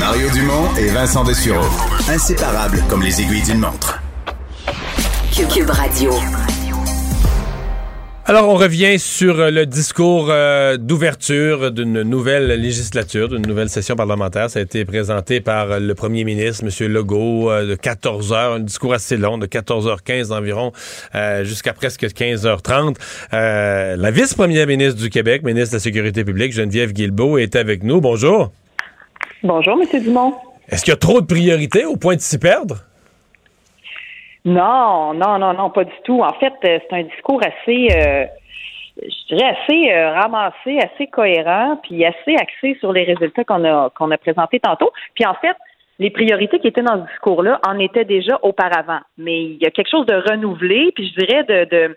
[SPEAKER 2] Mario Dumont et Vincent Dessureau. Inséparables comme les aiguilles d'une montre.
[SPEAKER 3] Cube Radio.
[SPEAKER 4] Alors, on revient sur euh, le discours euh, d'ouverture d'une nouvelle législature, d'une nouvelle session parlementaire. Ça a été présenté par euh, le premier ministre, M. Legault, de 14 heures, un discours assez long, de 14h15 environ jusqu'à presque 15h30. la vice-première ministre du Québec, ministre de la Sécurité publique, Geneviève Guilbeault, est avec nous. Bonjour.
[SPEAKER 12] Bonjour, M. Dumont.
[SPEAKER 4] Est-ce qu'il y a trop de priorités au point de s'y perdre?
[SPEAKER 12] Non, non, non, non, pas du tout. En fait, euh, c'est un discours assez, euh, je dirais assez euh, ramassé, assez cohérent, puis assez axé sur les résultats qu'on a qu'on a présentés tantôt. Puis en fait, les priorités qui étaient dans ce discours-là en étaient déjà auparavant, mais il y a quelque chose de renouvelé, puis je dirais de, de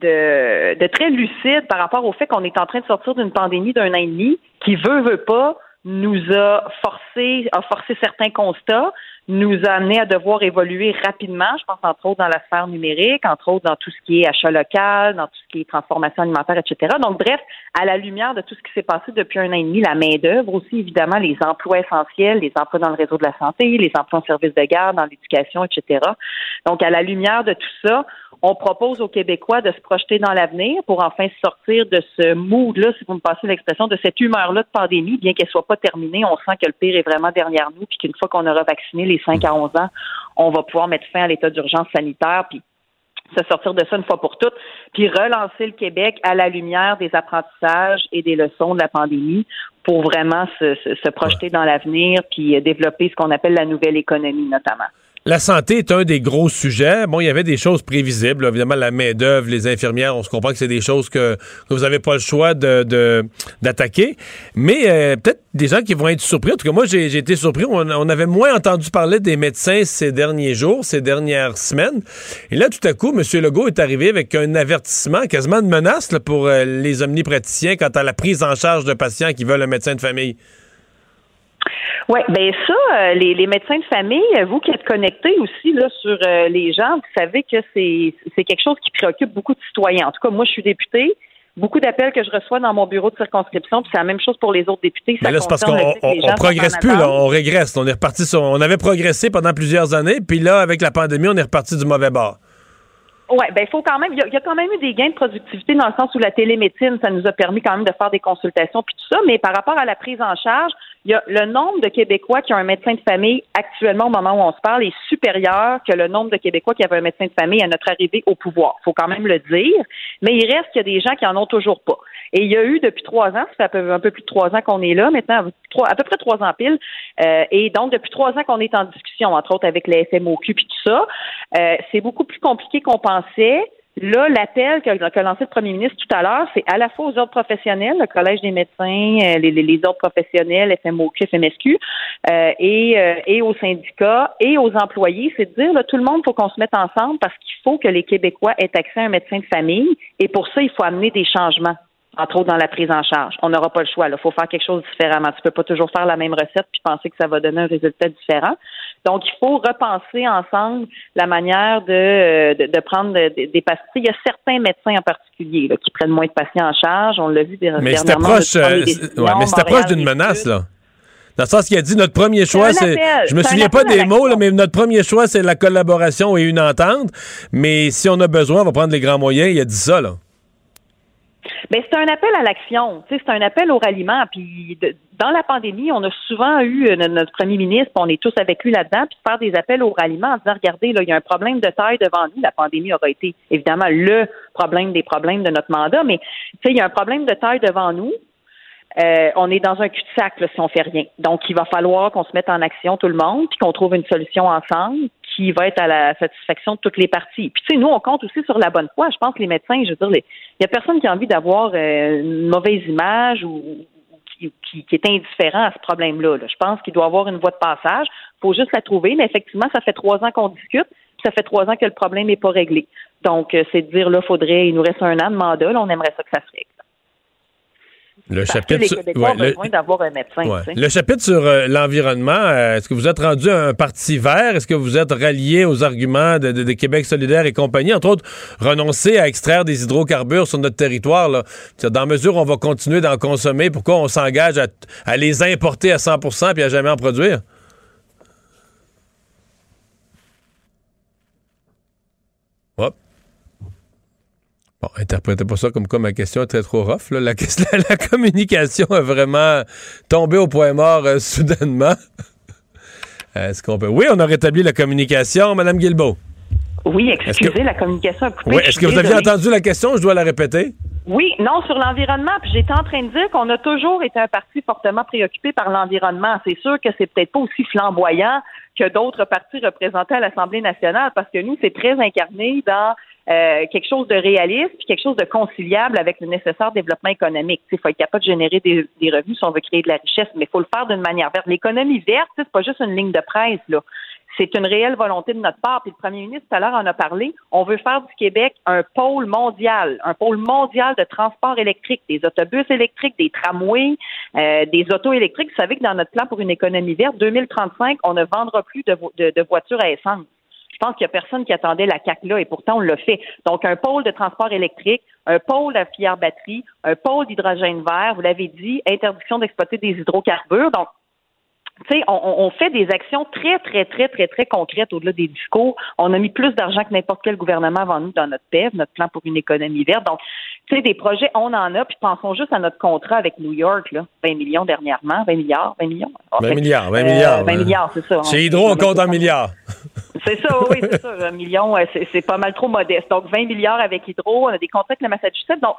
[SPEAKER 12] de, de très lucide par rapport au fait qu'on est en train de sortir d'une pandémie d'un an et demi qui veut veut pas nous a forcé a forcé certains constats nous a amené à devoir évoluer rapidement. Je pense entre autres dans la sphère numérique, entre autres dans tout ce qui est achat local, dans tout ce qui est transformation alimentaire, etc. Donc, bref, à la lumière de tout ce qui s'est passé depuis un an et demi, la main-d'œuvre aussi, évidemment, les emplois essentiels, les emplois dans le réseau de la santé, les emplois en service de garde, dans l'éducation, etc. Donc, à la lumière de tout ça, on propose aux Québécois de se projeter dans l'avenir pour enfin sortir de ce mood-là, si vous me passez l'expression, de cette humeur-là de pandémie, bien qu'elle soit pas terminée. On sent que le pire est vraiment derrière nous, puis qu'une fois qu'on aura vacciné les 5 à 11 ans, on va pouvoir mettre fin à l'état d'urgence sanitaire, puis se sortir de ça une fois pour toutes, puis relancer le Québec à la lumière des apprentissages et des leçons de la pandémie pour vraiment se, se projeter dans l'avenir, puis développer ce qu'on appelle la nouvelle économie notamment.
[SPEAKER 4] La santé est un des gros sujets. Bon, il y avait des choses prévisibles. Évidemment, la main-d'œuvre, les infirmières, on se comprend que c'est des choses que, vous n'avez pas le choix de, d'attaquer. Mais euh, peut-être des gens qui vont être surpris. En tout cas, moi, j'ai, été surpris. On, avait moins entendu parler des médecins ces derniers jours, ces dernières semaines. Et là, tout à coup, M. Legault est arrivé avec un avertissement, quasiment une menace pour euh, les omnipraticiens quant à la prise en charge de patients qui veulent un médecin de famille.
[SPEAKER 12] Oui, ben ça, euh, les, les, médecins de famille, vous qui êtes connectés aussi là sur euh, les gens, vous savez que c'est c'est quelque chose qui préoccupe beaucoup de citoyens. En tout cas, moi, je suis députée. Beaucoup d'appels que je reçois dans mon bureau de circonscription, puis c'est la même chose pour les autres députés.
[SPEAKER 4] Mais là, c'est parce qu'on on, progresse plus, là, on régresse. On est reparti sur, on avait progressé pendant plusieurs années, puis là, avec la pandémie, on est reparti du mauvais bord.
[SPEAKER 12] Oui, ben il faut quand même, il y, a quand même eu des gains de productivité dans le sens où la télémédecine, ça nous a permis quand même de faire des consultations puis tout ça, mais par rapport à la prise en charge, il y a le nombre de Québécois qui ont un médecin de famille actuellement au moment où on se parle est supérieur que le nombre de Québécois qui avaient un médecin de famille à notre arrivée au pouvoir. Faut quand même le dire, mais il reste qu'il y a des gens qui en ont toujours pas. Et il y a eu depuis trois ans, ça fait un peu plus de trois ans qu'on est là maintenant, à peu près trois ans pile, euh, et donc depuis trois ans qu'on est en discussion, entre autres avec les FMOQ et tout ça. Euh, c'est beaucoup plus compliqué qu'on pensait. Là, l'appel qu'a lancé le premier ministre tout à l'heure, c'est à la fois aux ordres professionnels, le Collège des médecins, euh, les, les, ordres professionnels, FMOQ, FMSQ, euh, et, euh, et aux syndicats et aux employés. C'est de dire, là, tout le monde, faut qu'on se mette ensemble parce qu'il faut que les Québécois aient accès à un médecin de famille. Et pour ça, il faut amener des changements entre autres dans la prise en charge. On n'aura pas le choix. Il faut faire quelque chose différemment. Tu peux pas toujours faire la même recette puis penser que ça va donner un résultat différent. Donc, il faut repenser ensemble la manière de, euh, de, prendre des patients. Il y a certains médecins en particulier qui prennent moins de patients en charge. On l'a vu dernièrement.
[SPEAKER 4] Mais c'était proche, euh, mais c'était proche d'une menace, là. Dans le sens qu'il a dit notre premier choix, c'est. Je me souviens pas des mots, là, mais notre premier choix, c'est la collaboration et une entente. Mais si on a besoin, on va prendre les grands moyens. Il a dit ça, là.
[SPEAKER 12] Mais c'est un appel à l'action. C'est un appel au ralliement. Puis dans la pandémie, on a souvent eu euh, notre premier ministre, on est tous avec lui là-dedans, puis faire des appels au ralliement en disant regardez, là, il y a un problème de taille devant nous. La pandémie aura été évidemment le problème des problèmes de notre mandat, mais il y a un problème de taille devant nous. Euh, on est dans un cul-de-sac si on fait rien. Donc, il va falloir qu'on se mette en action tout le monde, puis qu'on trouve une solution ensemble qui va être à la satisfaction de toutes les parties. Puis, tu sais, nous, on compte aussi sur la bonne foi. Je pense que les médecins, je veux dire, il y a personne qui a envie d'avoir euh, une mauvaise image ou, qui, est indifférent à ce problème-là. Je pense qu'il doit avoir une voie de passage. Il faut juste la trouver, mais effectivement, ça fait trois ans qu'on discute, ça fait trois ans que le problème n'est pas réglé. Donc, euh, c'est de dire, là, faudrait, il nous reste un an de mandat, là, on aimerait ça que ça se règle.
[SPEAKER 4] Le chapitre le... chapitre sur euh, l'environnement, euh, est-ce que vous êtes rendu un parti vert? Est-ce que vous êtes rallié aux arguments de, Québec solidaire et compagnie? Entre autres, renoncer à extraire des hydrocarbures sur notre territoire. Là. Dans mesure où on va continuer d'en consommer, pourquoi on s'engage à, les importer à 100 puis à jamais en produire? Hop. Bon, interprétez pas ça comme quoi ma question était trop rough. Là. La, la, communication a vraiment tombé au point mort euh, soudainement. Est-ce qu'on peut... Oui, on a rétabli la communication, Madame Guilbeault.
[SPEAKER 12] Oui, excusez, la communication a coupé.
[SPEAKER 4] Oui, est-ce que vous aviez entendu la question? Je dois la répéter?
[SPEAKER 12] Oui, non, sur l'environnement. Puis j'étais en train de dire qu'on a toujours été un parti fortement préoccupé par l'environnement. C'est sûr que c'est peut-être pas aussi flamboyant que d'autres partis représentés à l'Assemblée nationale, parce que nous, c'est très incarné dans euh, quelque chose de réaliste, puis quelque chose de conciliable avec le nécessaire développement économique. Il faut être capable de générer des, revenus si on veut créer de la richesse, mais il faut le faire d'une manière verte. L'économie verte, c'est pas juste une ligne de presse, là. C'est une réelle volonté de notre part. Puis le premier ministre tout à l'heure en a parlé. On veut faire du Québec un pôle mondial, un pôle mondial de transport électrique, des autobus électriques, des tramways, euh, des autos électriques. Vous savez que dans notre plan pour une économie verte, 2035, on ne vendra plus de, de, voitures à essence. Je pense qu'il n'y a personne qui attendait la CAC là et pourtant on l'a fait. Donc un pôle de transport électrique, un pôle à filière batterie, un pôle d'hydrogène vert, vous l'avez dit, interdiction d'exploiter des hydrocarbures. Donc tu sais, on, fait des actions très, très, très, très, très concrètes au-delà des discours. On a mis plus d'argent que n'importe quel gouvernement avant nous dans notre PEV, notre plan pour une économie verte. Donc, tu sais, des projets, on en a, puis pensons juste à notre contrat avec New York, là, 20 millions dernièrement, 20 milliards, 20 millions?
[SPEAKER 4] 20 milliards, 20 milliards.
[SPEAKER 12] 20 euh, milliards, c'est ça.
[SPEAKER 4] Chez Hydro, on compte en milliards.
[SPEAKER 12] C'est ça, oui, c'est ça. Un million, c'est pas mal trop modeste. Donc, 20 milliards avec Hydro, on a des contrats avec le Massachusetts. Donc,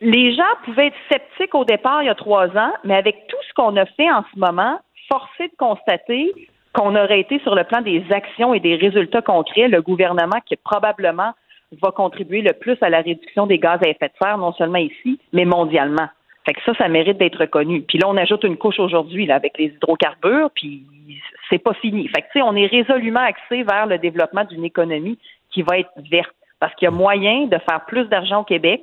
[SPEAKER 12] les gens pouvaient être sceptiques au départ il y a trois ans, mais avec tout ce qu'on a fait en ce moment, forcé de constater qu'on aurait été sur le plan des actions et des résultats concrets le gouvernement qui probablement va contribuer le plus à la réduction des gaz à effet de serre, non seulement ici, mais mondialement. Fait que ça, ça mérite d'être reconnu. Puis là, on ajoute une couche aujourd'hui là, avec les hydrocarbures, puis c'est pas fini. Fait que tu sais, on est résolument axé vers le développement d'une économie qui va être verte, parce qu'il y a moyen de faire plus d'argent au Québec,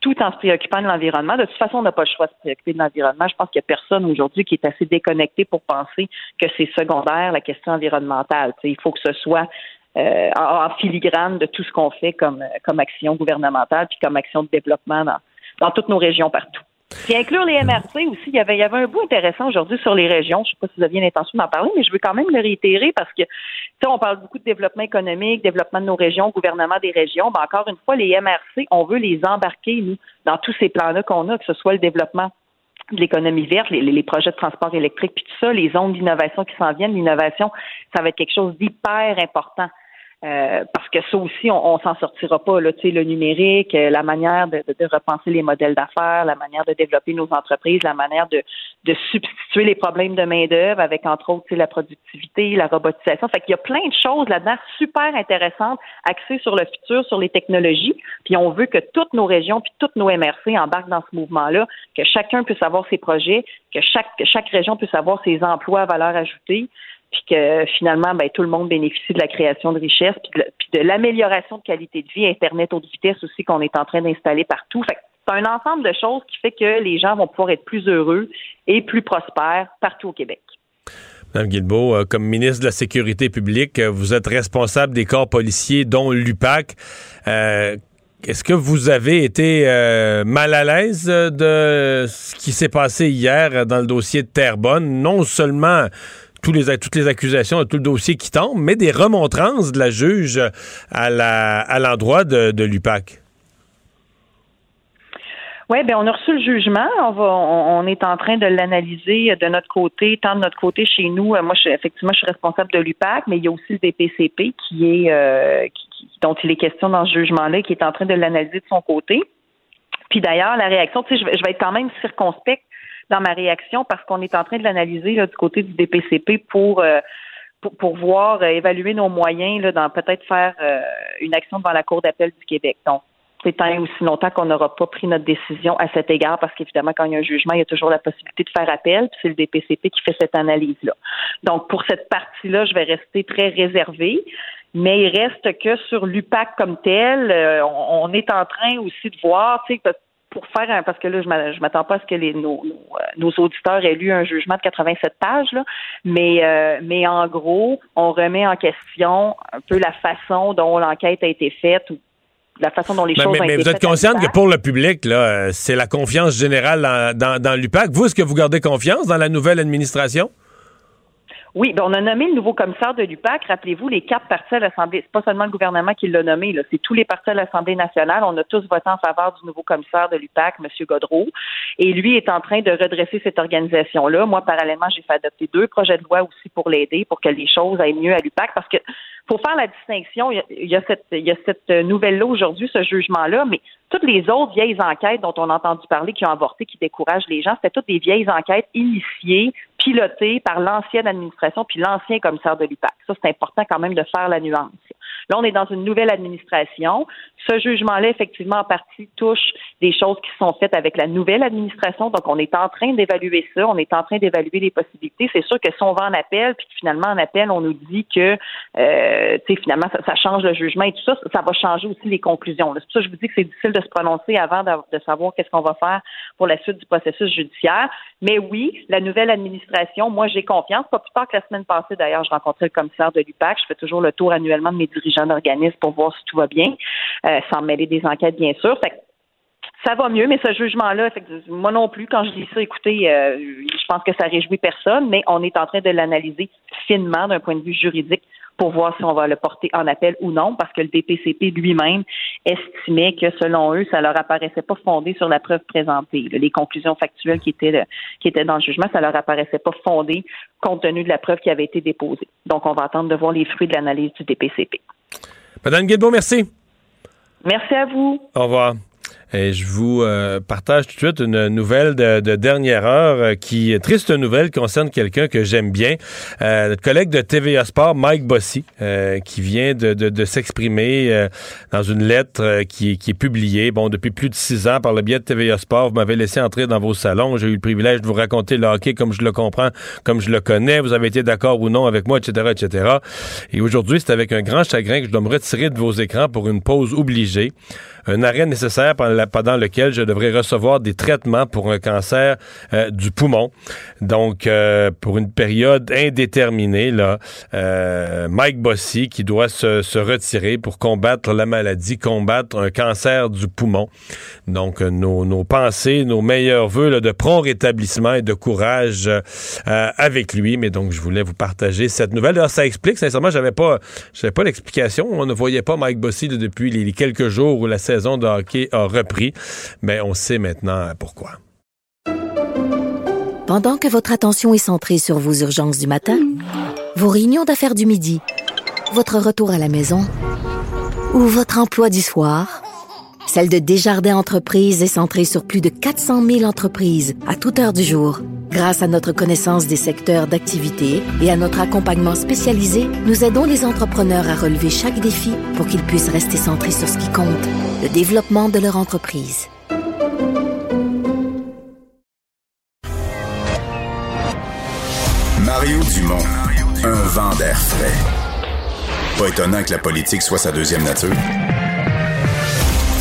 [SPEAKER 12] tout en se préoccupant de l'environnement. De toute façon, on n'a pas le choix de se préoccuper de l'environnement. Je pense qu'il n'y a personne aujourd'hui qui est assez déconnecté pour penser que c'est secondaire, la question environnementale. il faut que ce soit euh, en, filigrane de tout ce qu'on fait comme, comme action gouvernementale puis comme action de développement dans, dans toutes nos régions partout. Puis inclure les MRC aussi, il y avait, il y avait un bout intéressant aujourd'hui sur les régions. Je ne sais pas si vous aviez l'intention d'en parler, mais je veux quand même le réitérer parce que, on parle beaucoup de développement économique, développement de nos régions, gouvernement des régions. Ben, encore une fois, les MRC, on veut les embarquer, nous, dans tous ces plans-là qu'on a, que ce soit le développement de l'économie verte, les, les, projets de transport électrique, puis tout ça, les zones d'innovation qui s'en viennent. L'innovation, ça va être quelque chose d'hyper important. Euh, parce que ça aussi, on, on s'en sortira pas. Là, le numérique, euh, la manière de, de, repenser les modèles d'affaires, la manière de développer nos entreprises, la manière de, de substituer les problèmes de main-d'œuvre avec, entre autres, la productivité, la robotisation. Fait qu'il y a plein de choses là-dedans super intéressantes, axées sur le futur, sur les technologies. Puis on veut que toutes nos régions, puis toutes nos MRC embarquent dans ce mouvement-là, que chacun puisse avoir ses projets, que chaque, que chaque région puisse avoir ses emplois à valeur ajoutée, puis que finalement, ben, tout le monde bénéficie de la création de richesses, puis de, l'amélioration de qualité de vie, Internet haute vitesse aussi qu'on est en train d'installer partout. Fait c'est un ensemble de choses qui fait que les gens vont pouvoir être plus heureux et plus prospères partout au Québec.
[SPEAKER 4] Mme Guilbeault, euh, comme ministre de la Sécurité publique, euh, vous êtes responsable des corps policiers, dont l'UPAC. Euh, est-ce que vous avez été mal à l'aise de ce qui s'est passé hier dans le dossier de Terrebonne? Non seulement les, toutes les accusations, tout le dossier qui tombe, mais des remontrances de la juge à l'endroit de, l'UPAC.
[SPEAKER 12] Oui, ben on a reçu le jugement. On est en train de l'analyser de notre côté, tant de notre côté chez nous. Moi, je, effectivement, je suis responsable de l'UPAC, mais il y a aussi le DPCP qui est, euh, dont il est question dans ce jugement-là, qui est en train de l'analyser de son côté. Puis d'ailleurs, la réaction, tu sais, je, je vais être quand même circonspect dans ma réaction parce qu'on est en train de l'analyser du côté du DPCP pour euh, pour, pour, voir euh, évaluer nos moyens là, dans peut-être faire euh, une action devant la Cour d'appel du Québec. Donc, c'est tant aussi longtemps qu'on n'aura pas pris notre décision à cet égard, parce qu'évidemment, quand il y a un jugement, il y a toujours la possibilité de faire appel, puis c'est le DPCP qui fait cette analyse-là. Donc, pour cette partie-là, je vais rester très réservée, mais il reste que sur l'UPAC comme tel, on, est en train aussi de voir, tu sais, pour faire un, parce que là, je m'attends pas à ce que les, nos, euh, nos, auditeurs aient lu un jugement de 87 pages, là, mais, euh, mais en gros, on remet en question un peu la façon dont l'enquête a été faite ou la façon dont les choses
[SPEAKER 4] mais,
[SPEAKER 12] ont
[SPEAKER 4] mais vous êtes consciente que pour le public, là, euh, c'est la confiance générale dans, dans, dans l'UPAC. Vous, est-ce que vous gardez confiance dans la nouvelle administration?
[SPEAKER 12] Oui, ben on a nommé le nouveau commissaire de l'UPAC. Rappelez-vous, les quatre partis à l'Assemblée, c'est pas seulement le gouvernement qui l'a nommé, là, c'est tous les partis à l'Assemblée nationale. On a tous voté en faveur du nouveau commissaire de l'UPAC, M. Godreau. Et lui est en train de redresser cette organisation-là. Moi, parallèlement, j'ai fait adopter deux projets de loi aussi pour l'aider, pour que les choses aillent mieux à l'UPAC, parce que faut faire la distinction. Il y a, cette, y a cette nouvelle-là aujourd'hui, ce jugement-là, mais toutes les autres vieilles enquêtes dont on a entendu parler qui ont avorté, qui découragent les gens, c'était toutes des vieilles enquêtes initiées, pilotées par l'ancienne administration puis l'ancien commissaire de l'UPAC. Ça, c'est important quand même de faire la nuance. Là, on est dans une nouvelle administration. Ce jugement-là, effectivement, en partie, touche des choses qui sont faites avec la nouvelle administration. Donc, on est en train d'évaluer ça. On est en train d'évaluer les possibilités. C'est sûr que si on va en appel, puis finalement, en appel, on nous dit que, euh, tu sais, finalement, ça, change le jugement et tout ça, ça va changer aussi les conclusions. C'est pour ça que je vous dis que c'est difficile de se prononcer avant de, savoir qu'est-ce qu'on va faire pour la suite du processus judiciaire. Mais oui, la nouvelle administration, moi, j'ai confiance. Pas plus tard que la semaine passée, d'ailleurs, je rencontrais le commissaire de l'UPAC. Je fais toujours le tour annuellement de mes dirigeants d'organisme pour voir si tout va bien, euh, sans mêler des enquêtes, bien sûr. ça va mieux, mais ce jugement-là, moi non plus, quand je dis ça, écoutez, euh, je pense que ça réjouit personne, mais on est en train de l'analyser finement d'un point de vue juridique pour voir si on va le porter en appel ou non, parce que le DPCP lui-même estimait que, selon eux, ça leur apparaissait pas fondé sur la preuve présentée. Les conclusions factuelles qui étaient, qui étaient dans le jugement, ça leur apparaissait pas fondé compte tenu de la preuve qui avait été déposée. Donc, on va attendre de voir les fruits de l'analyse du DPCP.
[SPEAKER 4] Madame Guilbeault, merci.
[SPEAKER 12] Merci à vous.
[SPEAKER 4] Au revoir. Et je vous euh, partage tout de suite une nouvelle de, dernière heure euh, qui triste nouvelle concerne quelqu'un que j'aime bien, euh, notre collègue de TVA Sport, Mike Bossy, qui vient de, s'exprimer dans une lettre qui, qui, est publiée, bon, depuis plus de six ans par le biais de TVA Sport. Vous m'avez laissé entrer dans vos salons. J'ai eu le privilège de vous raconter le hockey comme je le comprends, comme je le connais. Vous avez été d'accord ou non avec moi, etc., etc. Et aujourd'hui, c'est avec un grand chagrin que je dois me retirer de vos écrans pour une pause obligée un arrêt nécessaire pendant lequel je devrais recevoir des traitements pour un cancer euh, du poumon. Donc, euh, pour une période indéterminée, là, euh, Mike Bossy qui doit se, retirer pour combattre la maladie, combattre un cancer du poumon. Donc, nos, pensées, nos meilleurs voeux de prompt rétablissement et de courage avec lui. Mais donc, je voulais vous partager cette nouvelle. Alors, ça explique, sincèrement, j'avais pas, pas l'explication. On ne voyait pas Mike Bossy depuis les quelques jours où la saison de hockey a repris, mais on sait maintenant pourquoi.
[SPEAKER 1] Pendant que votre attention est centrée sur vos urgences du matin, vos réunions d'affaires du midi, votre retour à la maison ou votre emploi du soir, celle de Desjardins Entreprises est centrée sur plus de 400 000 entreprises à toute heure du jour. Grâce à notre connaissance des secteurs d'activité et à notre accompagnement spécialisé, nous aidons les entrepreneurs à relever chaque défi pour qu'ils puissent rester centrés sur ce qui compte, le développement de leur entreprise.
[SPEAKER 2] Mario Dumont, un vent d'air frais. Pas étonnant que la politique soit sa deuxième nature.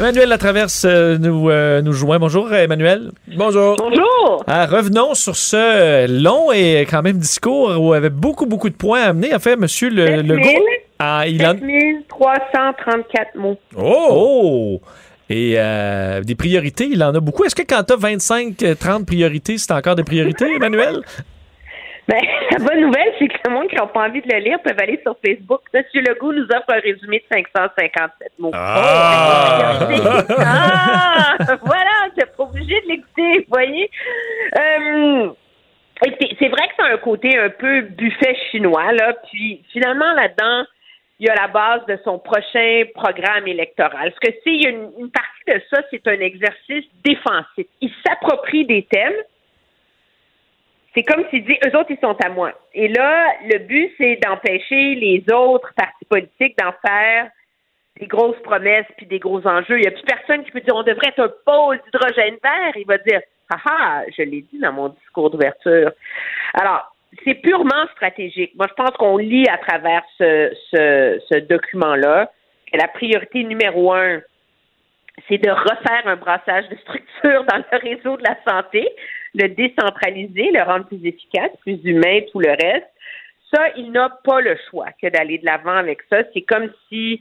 [SPEAKER 5] Emmanuel Latraverse euh, nous, euh, nous joint. Bonjour, Emmanuel.
[SPEAKER 4] Bonjour.
[SPEAKER 12] Bonjour.
[SPEAKER 5] Ah, revenons sur ce long et quand même discours où il avait beaucoup, beaucoup de points à amener. En fait, monsieur le,
[SPEAKER 12] le
[SPEAKER 5] ah,
[SPEAKER 12] il 334 mots.
[SPEAKER 5] Oh! oh! Et euh, des priorités, il en a beaucoup. Est-ce que quand tu as 25-30 priorités, c'est encore des priorités, Emmanuel?
[SPEAKER 12] Ben, la bonne nouvelle, c'est que le monde qui n'a pas envie de le lire peuvent aller sur Facebook. Monsieur Legault nous offre un résumé de 557 mots.
[SPEAKER 4] Ah!
[SPEAKER 12] ah! voilà, tu pas obligé de l'écouter, vous voyez. Euh, c'est vrai que c'est un côté un peu buffet chinois, là. Puis finalement, là-dedans, il y a la base de son prochain programme électoral. Ce que c'est, il y a une, une partie de ça, c'est un exercice défensif. Il s'approprie des thèmes c'est comme s'il dit, eux autres, ils sont à moi. Et là, le but, c'est d'empêcher les autres partis politiques d'en faire des grosses promesses puis des gros enjeux. Il n'y a plus personne qui peut dire, on devrait être un pôle d'hydrogène vert. Il va dire, haha, je l'ai dit dans mon discours d'ouverture. Alors, c'est purement stratégique. Moi, je pense qu'on lit à travers ce, ce, ce document-là que la priorité numéro un,
[SPEAKER 13] c'est de refaire un brassage de structure dans le réseau de la santé, le décentraliser, le rendre plus efficace, plus humain, tout le reste. Ça, il n'a pas le choix que d'aller de l'avant avec ça. C'est comme si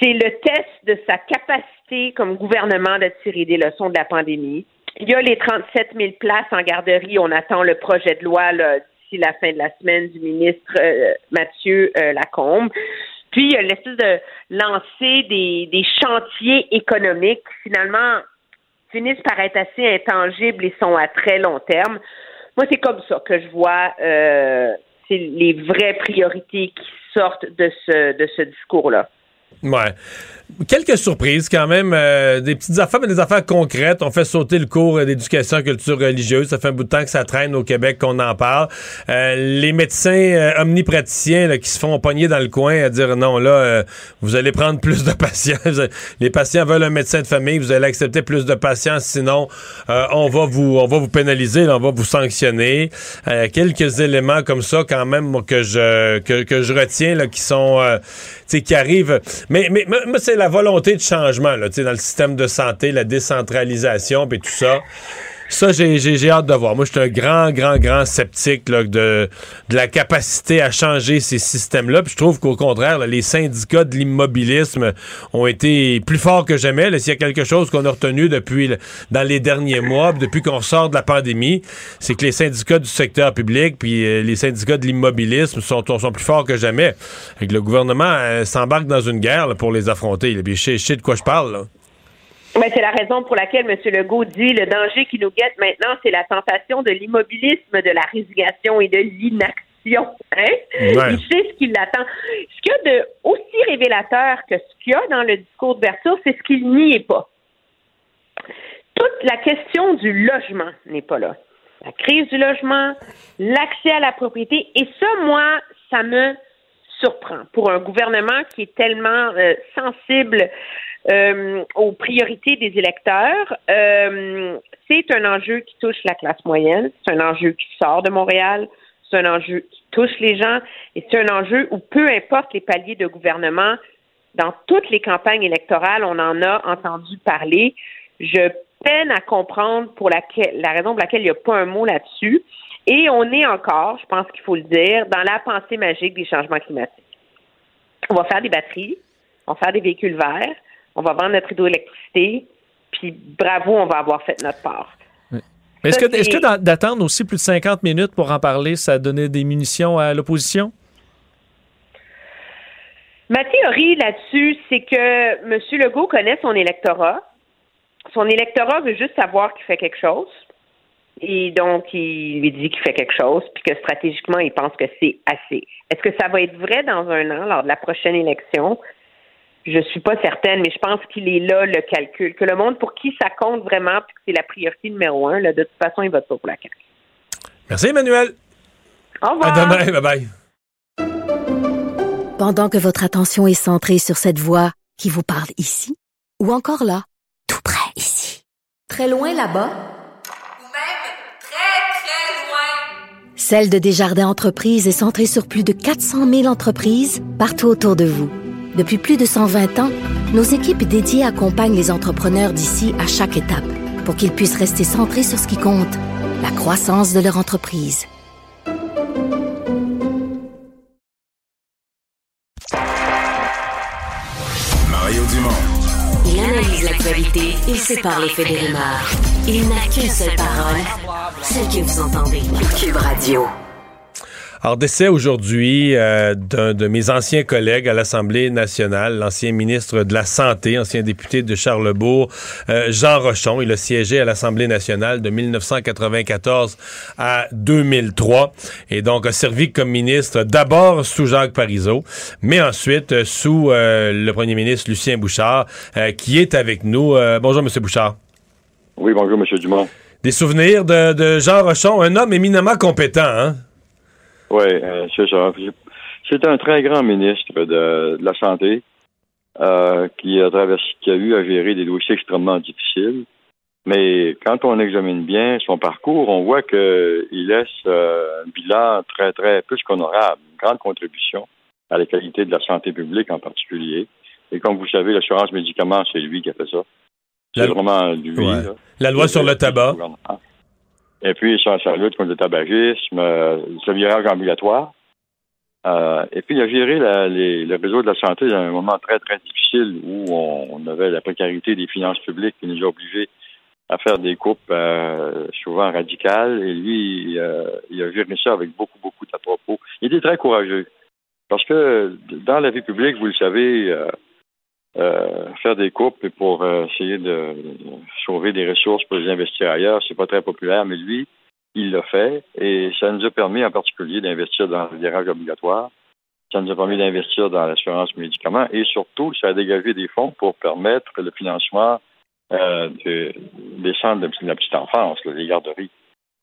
[SPEAKER 13] c'est le test de sa capacité comme gouvernement de tirer des leçons de la pandémie. Il y a les 37 000 places en garderie. On attend le projet de loi d'ici la fin de la semaine du ministre euh, Mathieu euh, Lacombe. Puis, il y a l'espèce de lancer des, chantiers économiques finalement, finissent par être assez intangibles et sont à très long terme. Moi, c'est comme ça que je vois euh, les vraies priorités qui sortent de ce, de ce discours-là.
[SPEAKER 4] Ouais. Quelques surprises quand même, euh, des petites affaires, mais des affaires concrètes. On fait sauter le cours d'éducation culture religieuse. Ça fait un bout de temps que ça traîne au Québec qu'on en parle. Euh, les médecins euh, omnipraticiens qui se font pogner dans le coin à dire non, là, vous allez prendre plus de patients. les patients veulent un médecin de famille, vous allez accepter plus de patients, sinon on va vous on va vous pénaliser, on va vous sanctionner. quelques éléments comme ça quand même que je que, que je retiens là, qui sont qui arrivent. Mais, mais, mais c'est la volonté de changement là, dans le système de santé, la décentralisation et tout ça. Ça, j'ai hâte de voir. Moi, je suis un grand, grand, grand sceptique de, de la capacité à changer ces systèmes-là. Puis je trouve qu'au contraire, les syndicats de l'immobilisme ont été plus forts que jamais. S'il y a quelque chose qu'on a retenu depuis dans les derniers mois, depuis qu'on sort de la pandémie, c'est que les syndicats du secteur public puis euh, les syndicats de l'immobilisme sont, sont plus forts que jamais. Et que le gouvernement euh, s'embarque dans une guerre pour les affronter. Puis je sais de quoi je parle.
[SPEAKER 13] Mais c'est la raison pour laquelle M. Legault dit le danger qui nous guette maintenant, c'est la tentation de l'immobilisme, de la résignation et de l'inaction. Hein? Il sait ce qui l'attend. Ce qu'il y a de aussi révélateur que ce qu'il y a dans le discours d'ouverture, c'est ce qu'il n'y est pas. Toute la question du logement n'est pas là. La crise du logement, l'accès à la propriété, et ça, moi, ça me surprend pour un gouvernement qui est tellement euh, sensible euh, aux priorités des électeurs. Euh, c'est un enjeu qui touche la classe moyenne, c'est un enjeu qui sort de Montréal, c'est un enjeu qui touche les gens et c'est un enjeu où peu importe les paliers de gouvernement, dans toutes les campagnes électorales, on en a entendu parler. Je peine à comprendre pour laquelle, la raison pour laquelle il n'y a pas un mot là-dessus. Et on est encore, je pense qu'il faut le dire, dans la pensée magique des changements climatiques. On va faire des batteries, on va faire des véhicules verts, on va vendre notre hydroélectricité, puis bravo, on va avoir fait notre part.
[SPEAKER 5] Est-ce que, est que d'attendre aussi plus de 50 minutes pour en parler, ça a donné des munitions à l'opposition?
[SPEAKER 13] Ma théorie là-dessus, c'est que M. Legault connaît son électorat. Son électorat veut juste savoir qu'il fait quelque chose. Et donc, il lui dit qu'il fait quelque chose, puis que stratégiquement, il pense que c'est assez. Est-ce que ça va être vrai dans un an, lors de la prochaine élection? Je suis pas certaine, mais je pense qu'il est là, le calcul. Que le monde pour qui ça compte vraiment, puis que c'est la priorité numéro un, là, de toute façon, il vote pas pour la CAQ.
[SPEAKER 4] Merci, Emmanuel.
[SPEAKER 13] Au revoir.
[SPEAKER 4] À demain. Bye-bye.
[SPEAKER 1] Pendant que votre attention est centrée sur cette voix qui vous parle ici, ou encore là, tout près ici, très loin là-bas, Celle de Desjardins Entreprises est centrée sur plus de 400 000 entreprises partout autour de vous. Depuis plus de 120 ans, nos équipes dédiées accompagnent les entrepreneurs d'ici à chaque étape pour qu'ils puissent rester centrés sur ce qui compte, la croissance de leur entreprise.
[SPEAKER 2] Mario Dumont.
[SPEAKER 3] Il analyse l'actualité et sépare les faits des rumeurs. Il n'a qu'une seule parole, celle que vous entendez. Cube Radio.
[SPEAKER 4] Alors, décès aujourd'hui euh, d'un de mes anciens collègues à l'Assemblée nationale, l'ancien ministre de la Santé, ancien député de Charlebourg, euh, Jean Rochon. Il a siégé à l'Assemblée nationale de 1994 à 2003 et donc a servi comme ministre d'abord sous Jacques Parizeau, mais ensuite euh, sous le premier ministre Lucien Bouchard, qui est avec nous. bonjour, Monsieur Bouchard.
[SPEAKER 14] Oui, bonjour, Monsieur Dumont.
[SPEAKER 4] Des souvenirs de, de Jean Rochon, un homme éminemment compétent, hein?
[SPEAKER 14] Oui, euh, c'est ça. C'est un très grand ministre de, la Santé euh, qui, a traversé, qui a eu à gérer des dossiers extrêmement difficiles. Mais quand on examine bien son parcours, on voit qu'il laisse euh, un bilan très, très plus qu'honorable, une grande contribution à la qualité de la santé publique en particulier. Et comme vous savez, l'assurance médicaments, c'est lui qui a fait ça. C'est vraiment lui.
[SPEAKER 4] Ouais.
[SPEAKER 14] là.
[SPEAKER 4] La loi sur le tabac.
[SPEAKER 14] Et puis, sa, sa lutte contre le tabagisme, euh, ce virage ambulatoire. Euh, et puis, il a géré la- les- le réseau de la santé dans un moment très, très difficile où on, on avait la précarité des finances publiques qui nous a obligés à faire des coupes euh, souvent radicales. Et lui, euh, il a géré ça avec beaucoup, beaucoup d'à-propos. Il était très courageux. Parce que dans la vie publique, vous le savez, euh, faire des coupes pour euh, essayer de sauver des ressources pour les investir ailleurs, c'est pas très populaire, mais lui, il l'a fait et ça nous a permis en particulier d'investir dans le virage obligatoire. Ça nous a permis d'investir dans l'assurance médicaments et surtout, ça a dégagé des fonds pour permettre le financement euh, de- des centres de la petite enfance, les garderies.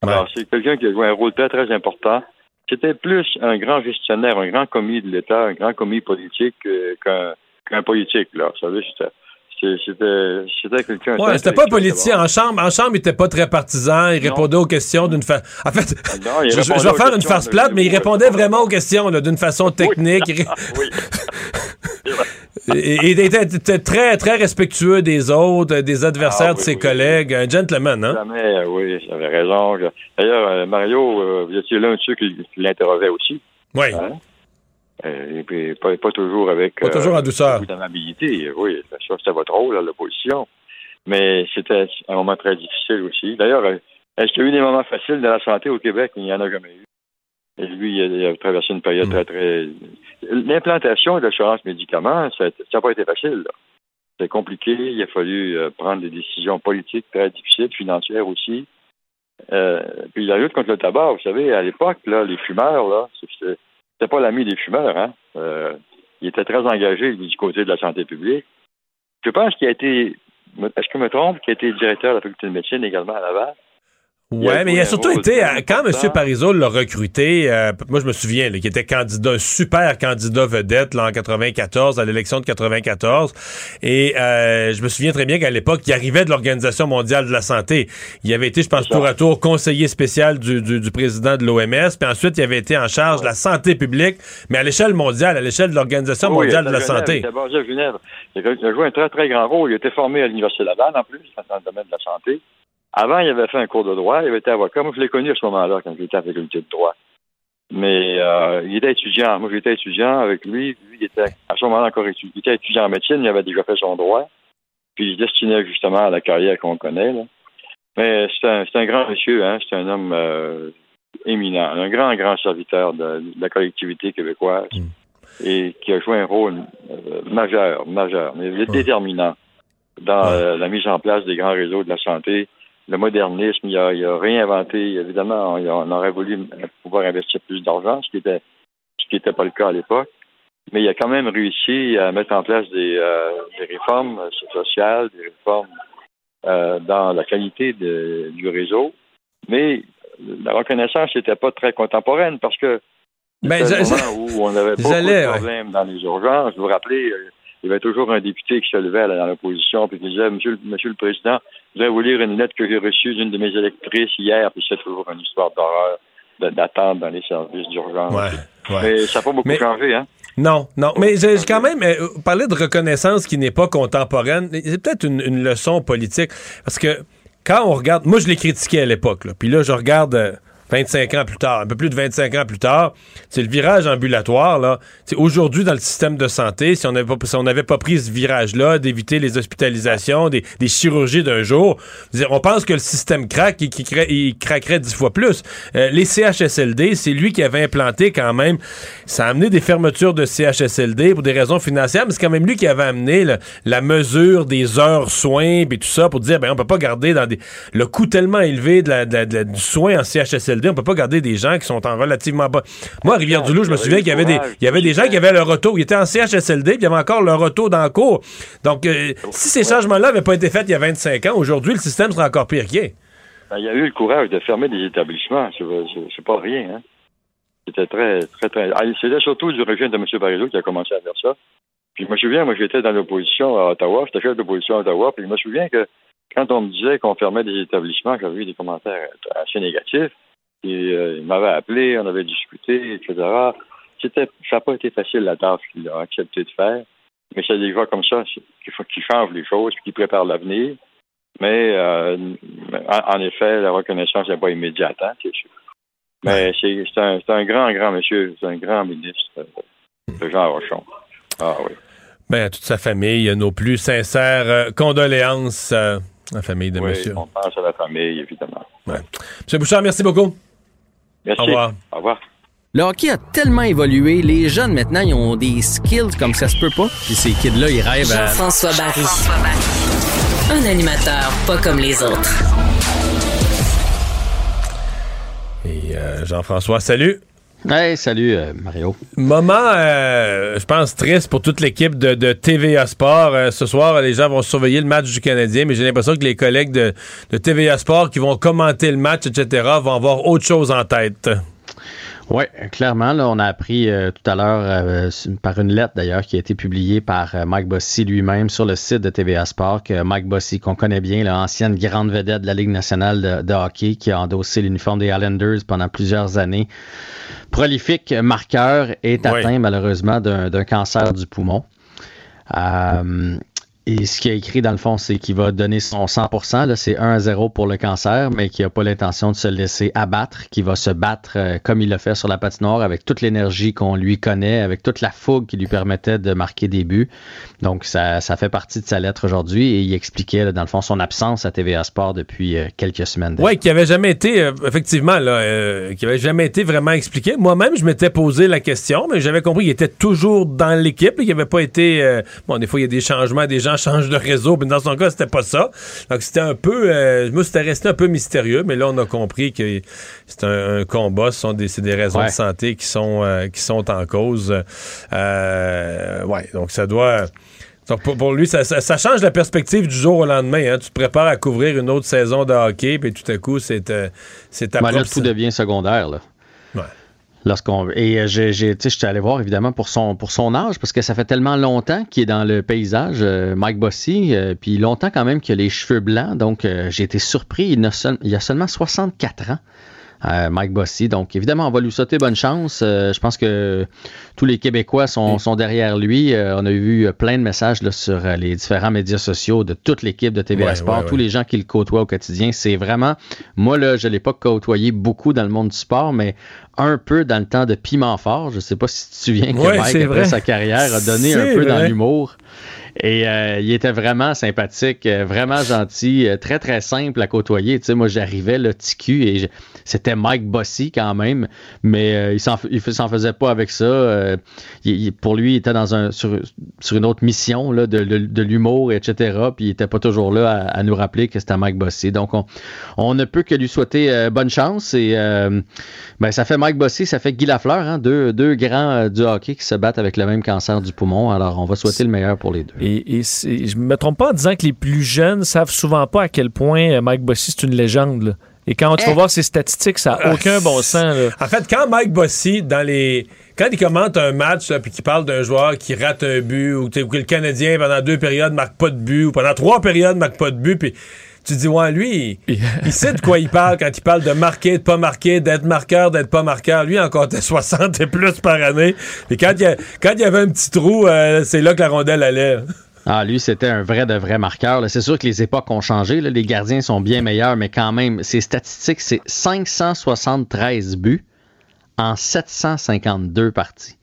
[SPEAKER 14] Alors, c'est quelqu'un qui a joué un rôle très, très important. C'était plus un grand gestionnaire, un grand commis de l'État, un grand commis politique euh, qu'un qu'un politique, là. Vous savez, c'était- c'était quelqu'un...
[SPEAKER 4] Ouais, c'était pas un politicien. En chambre, en chambre, il était pas très partisan. Il répondait aux questions d'une façon. En fait,
[SPEAKER 14] Non,
[SPEAKER 4] je, vais faire une farce plate, mais il répondait vraiment aux questions d'une façon technique. Et il était, très, très respectueux des autres, des adversaires
[SPEAKER 14] Ah,
[SPEAKER 4] de
[SPEAKER 14] oui,
[SPEAKER 4] ses
[SPEAKER 14] oui.
[SPEAKER 4] collègues. Un gentleman, hein?
[SPEAKER 14] Jamais, euh, oui, j'avais raison. D'ailleurs, euh, Mario, euh, vous étiez l'un de ceux qui, l'interrogait aussi.
[SPEAKER 4] Oui.
[SPEAKER 14] Hein? Euh, et puis, pas, pas toujours avec...
[SPEAKER 4] Pas toujours en douceur.
[SPEAKER 14] beaucoup d'amabilité. Oui, ça, c'était votre rôle, l'opposition. Mais c'était un moment très difficile aussi. D'ailleurs, euh, est-ce qu'il y a eu des moments faciles dans la santé au Québec? Il n'y en a jamais eu. Et lui, il a, traversé une période très, très... L'implantation de l'assurance médicaments, ça n'a pas été facile. C'était compliqué. Il a fallu euh, prendre des décisions politiques très difficiles, financières aussi. Euh, puis la lutte contre le tabac, vous savez, à l'époque, là, les fumeurs, là, c'était pas l'ami des fumeurs, hein. Euh, il était très engagé du côté de la santé publique. Je pense qu'il a été, est-ce que je me trompe, qu'il a été directeur de la faculté de médecine également à Laval? A
[SPEAKER 4] Ouais, mais il a surtout été, euh, quand. M. Parizeau l'a recruté, euh, moi je me souviens, qu'il était candidat, un super candidat vedette là, en 94, à l'élection de 94. Et euh, je me souviens très bien qu'à l'époque, il arrivait de l'Organisation mondiale de la santé. Il avait été, je pense, tour à tour conseiller spécial du, du, du président de l'OMS, puis ensuite il avait été en charge de la santé publique, mais à l'échelle mondiale, à l'échelle de l'Organisation
[SPEAKER 14] Oui,
[SPEAKER 4] mondiale de la
[SPEAKER 14] Genève,
[SPEAKER 4] santé.
[SPEAKER 14] Il était basé à Genève. Il a a joué un très, très grand rôle. Il était formé à l'Université Laval, en plus, dans le domaine de la santé. Avant, il avait fait un cours de droit. Il avait été avocat. Moi, je l'ai connu à ce moment-là, quand j'étais à la faculté de droit. Mais euh, il était étudiant. Moi, j'étais étudiant avec lui. Lui, il était à ce moment-là encore étudiant. Il était étudiant en médecine. Il avait déjà fait son droit. Puis, il se destinait justement à la carrière qu'on connaît. Là. Mais c'est un, c'est un grand monsieur. Hein? C'est un homme euh, éminent. Un grand, grand serviteur de, de la collectivité québécoise. Et qui a joué un rôle euh, majeur, majeur, mais déterminant dans euh, la mise en place des grands réseaux de la santé, le modernisme, il a, il a réinventé, évidemment, on, on aurait voulu pouvoir investir plus d'argent, ce qui était ce qui n'était pas le cas à l'époque, mais il a quand même réussi à mettre en place des, euh, des réformes sociales, des réformes euh, dans la qualité de- du réseau, mais la reconnaissance n'était pas très contemporaine parce que
[SPEAKER 4] Ben,
[SPEAKER 14] moment où on avait beaucoup de
[SPEAKER 4] ouais.
[SPEAKER 14] problèmes dans les urgences. Vous vous rappelez, euh, il y avait toujours un député qui se levait là, dans l'opposition puis qui disait Monsieur, le- Monsieur le Président, je vais vous lire une lettre que j'ai reçue d'une de mes électrices hier, puis c'est toujours une histoire d'horreur d'attente dans les services d'urgence.
[SPEAKER 4] Ouais, ouais.
[SPEAKER 14] Mais ça n'a pas beaucoup
[SPEAKER 4] Mais-
[SPEAKER 14] changé, hein?
[SPEAKER 4] Non, non, mais j'ai quand même euh, parlé de reconnaissance qui n'est pas contemporaine. C'est peut-être une, une leçon politique parce que quand on regarde, moi je l'ai critiqué à l'époque, puis là je regarde euh, 25 ans plus tard, un peu plus de 25 ans plus tard, c'est le virage ambulatoire là. Aujourd'hui dans le système de santé, si on n'avait pas, pris ce virage-là, d'éviter les hospitalisations, des, des chirurgies d'un jour, on pense que le système craque et qu'il cra- il craquerait dix fois plus. Euh, les CHSLD, c'est lui qui avait implanté quand même, ça a amené des fermetures de CHSLD pour des raisons financières, mais c'est quand même lui qui avait amené là, la mesure des heures soins et tout ça pour dire ben on peut pas garder dans des le coût tellement élevé du soin en CHSLD, on peut pas garder des gens qui sont en relativement bas. Moi à Rivière-du-Loup, je me souviens qu'il y avait des il y avait des gens qui avaient leur auto, ils étaient en CHSLD, puis il y avait encore leur auto dans le cours. Donc euh, si ces changements-là n'avaient pas été faits il y a 25 ans, aujourd'hui le système serait encore pire qu'hier.
[SPEAKER 14] Ben, il y a eu le courage de fermer des établissements. C'est pas rien, hein? C'était très, très, très. Ah, C'était surtout du régime de M. Parizeau qui a commencé à faire ça. Puis je me souviens, moi, j'étais dans l'opposition à Ottawa, j'étais chef d'opposition à Ottawa, puis je me souviens que quand on me disait qu'on fermait des établissements, j'avais eu des commentaires assez négatifs. Et euh, il m'avait appelé, on avait discuté, etc. C'était, ça n'a pas été facile la tâche qu'il a accepté de faire. Mais c'est des gars comme ça qui, qui changent les choses, qui préparent l'avenir. Mais euh, en, effet, la reconnaissance n'est pas immédiate, hein, c'est sûr. Mais c'est un, un, grand, grand monsieur, c'est un grand ministre, de Jean Rochon. Ah oui.
[SPEAKER 4] Ben, à toute sa famille, nos plus sincères euh, condoléances la famille de
[SPEAKER 14] oui,
[SPEAKER 4] monsieur.
[SPEAKER 14] On pense à la famille, évidemment.
[SPEAKER 4] Ouais. Monsieur Bouchard, merci beaucoup.
[SPEAKER 14] Merci.
[SPEAKER 4] Au revoir.
[SPEAKER 14] Au revoir.
[SPEAKER 15] Le hockey a tellement évolué, les jeunes maintenant, ils ont des skills comme ça se peut pas. Puis ces kids-là, ils rêvent à...
[SPEAKER 3] Jean-François Barry. Un animateur pas comme les autres.
[SPEAKER 4] Et euh, Jean-François, salut.
[SPEAKER 16] Hey, salut euh, Mario.
[SPEAKER 4] Moment, euh, je pense, triste pour toute l'équipe de, TVA Sport. Euh, ce soir, les gens vont surveiller le match du Canadien, mais j'ai l'impression que les collègues de, TVA Sport qui vont commenter le match, etc., vont avoir autre chose en tête.
[SPEAKER 16] Oui, clairement, là, on a appris euh, tout à l'heure euh, par une lettre d'ailleurs qui a été publiée par euh, Mike Bossy lui-même sur le site de TVA Sport que Mike Bossy, qu'on connaît bien, l'ancienne grande vedette de la Ligue nationale de, de hockey qui a endossé l'uniforme des Islanders pendant plusieurs années, prolifique marqueur, est atteint malheureusement d'un d'un cancer du poumon. Et ce qu'il a écrit, dans le fond, c'est qu'il va donner son 100%. Là, c'est 1 à 0 pour le cancer, mais qu'il n'a pas l'intention de se laisser abattre, qu'il va se battre euh, comme il l'a fait sur la patinoire, avec toute l'énergie qu'on lui connaît, avec toute la fougue qui lui permettait de marquer des buts. Donc, ça, ça fait partie de sa lettre aujourd'hui. Et il expliquait, là, dans le fond, son absence à TVA Sport depuis euh, quelques semaines.
[SPEAKER 4] Oui, qui avait jamais été, euh, effectivement, là, euh, qui avait jamais été vraiment expliqué. Moi-même, je m'étais posé la question, mais j'avais compris qu'il était toujours dans l'équipe, qu'il n'avait pas été. bon, des fois, il y a des changements, des gens changent de réseau, mais dans son cas, c'était pas ça. Donc, c'était un peu. Euh, moi, c'était resté un peu mystérieux, mais là, on a compris que c'est un, un combat, ce sont des, c'est des raisons
[SPEAKER 16] Ouais.
[SPEAKER 4] de santé qui sont, euh, qui sont en cause. Euh, ouais, donc ça doit. Donc pour, lui, ça, ça- ça change la perspective du jour au lendemain. hein. Tu te prépares à couvrir une autre saison de hockey, puis tout à coup, c'est euh, c'est ta
[SPEAKER 16] Ben là,
[SPEAKER 4] propre-
[SPEAKER 16] tout devient secondaire. Là. Lorsqu'on et euh, sais, j'étais allé voir évidemment pour son âge parce que ça fait tellement longtemps qu'il est dans le paysage, euh, Mike Bossy, euh, puis longtemps quand même qu'il a les cheveux blancs, donc j'ai été surpris. Il, n'a seul- il a seulement 64 ans. Euh, Mike Bossy. Donc, évidemment, on va lui souhaiter bonne chance. Euh, je pense que tous les Québécois sont, sont derrière lui. Euh, on a vu euh, plein de messages là, sur les différents médias sociaux de toute l'équipe de TVA
[SPEAKER 4] Ouais,
[SPEAKER 16] Sport,
[SPEAKER 4] ouais,
[SPEAKER 16] tous les gens qui le côtoient au quotidien. C'est vraiment, moi, là, je ne l'ai pas côtoyé beaucoup dans le monde du sport, mais un peu dans le temps de Piment Fort. Je ne sais pas si tu te souviens que Mike, après
[SPEAKER 4] vrai.
[SPEAKER 16] sa carrière, a donné un peu dans l'humour. Et euh, il était vraiment sympathique, euh, vraiment gentil, euh, très très simple à côtoyer. Tu sais, moi j'arrivais le TQ et je- c'était Mike Bossy quand même, mais euh, il s'en s'en faisait pas avec ça. Euh, il- pour lui, il était dans un sur, sur une autre mission là, de, de- de l'humour, etc. Puis il était pas toujours là à, à nous rappeler que c'était Mike Bossy. Donc on, on ne peut que lui souhaiter euh, bonne chance et ben, ça fait Mike Bossy, ça fait Guy Lafleur, hein, deux, deux grands du hockey qui se battent avec le même cancer du poumon. Alors on va souhaiter le meilleur pour les deux.
[SPEAKER 5] Et, et c'est- je me trompe pas en disant que les plus jeunes savent souvent pas à quel point euh, Mike Bossy c'est une légende. là. Et quand tu vas voir ses statistiques, ça n'a aucun bon sens. là.
[SPEAKER 4] En fait, quand Mike Bossy, dans les. Quand il commente un match, là, puis qu'il parle d'un joueur qui rate un but, ou, ou que le Canadien, pendant deux périodes, marque pas de but, ou pendant trois périodes, marque pas de but, puis tu dis, ouais, lui, il, il sait de quoi il parle quand il parle de marquer, de pas marquer, d'être marqueur, d'être pas marqueur. Lui, il en comptait 60 et plus par année. Et quand il y, a- quand il y avait un petit trou, euh, c'est là que la rondelle allait.
[SPEAKER 16] Ah, lui, c'était un vrai de vrai marqueur. C'est sûr que les époques ont changé. là. Les gardiens sont bien meilleurs, mais quand même, ses statistiques, c'est 573 buts en 752 parties.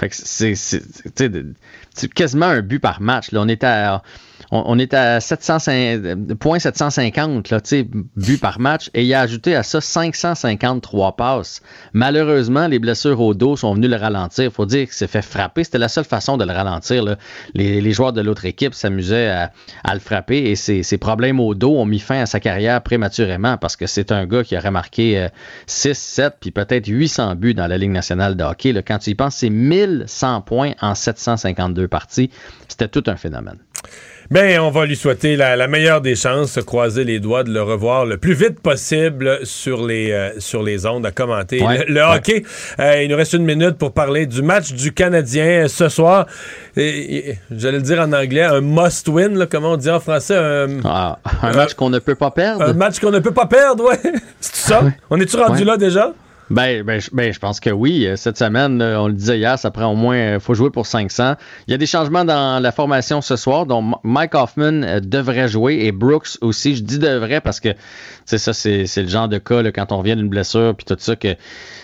[SPEAKER 16] Fait que c'est quasiment un but par match. Là. On est à, on, est à 705, point 750 là, buts par match et il a ajouté à ça 553 passes. Malheureusement, les blessures au dos sont venues le ralentir. faut dire qu'il s'est fait frapper. C'était la seule façon de le ralentir. Les, joueurs de l'autre équipe s'amusaient à, le frapper et ses, problèmes au dos ont mis fin à sa carrière prématurément parce que c'est un gars qui aurait marqué euh, 6, 7 puis peut-être 800 buts dans la Ligue nationale de hockey. là. Quand tu y penses, c'est 1100 points en 752 parties. C'était tout un phénomène.
[SPEAKER 4] Ben, on va lui souhaiter la, la meilleure des chances, se croiser les doigts, de le revoir le plus vite possible sur les, euh, sur les ondes à commenter
[SPEAKER 16] Ouais,
[SPEAKER 4] le, le
[SPEAKER 16] ouais.
[SPEAKER 4] hockey. Euh, il nous reste une minute pour parler du match du Canadien ce soir. J'allais le dire en anglais, un must-win, comment on dit en français? Un,
[SPEAKER 16] Ah, un match qu'on ne peut pas perdre.
[SPEAKER 4] un match qu'on ne peut pas perdre, ouais. C'est ça? On est-tu rendu là déjà?
[SPEAKER 16] Ben, ben, je- ben, je pense que oui. Euh, Cette semaine, là, on le disait hier, ça prend au moins, euh, faut jouer pour 500. Il y a des changements dans la formation ce soir, dont Mike Hoffman euh, devrait jouer et Brooks aussi. Je dis devrait parce que c'est ça, c'est le genre de cas là, quand on revient d'une blessure puis tout ça que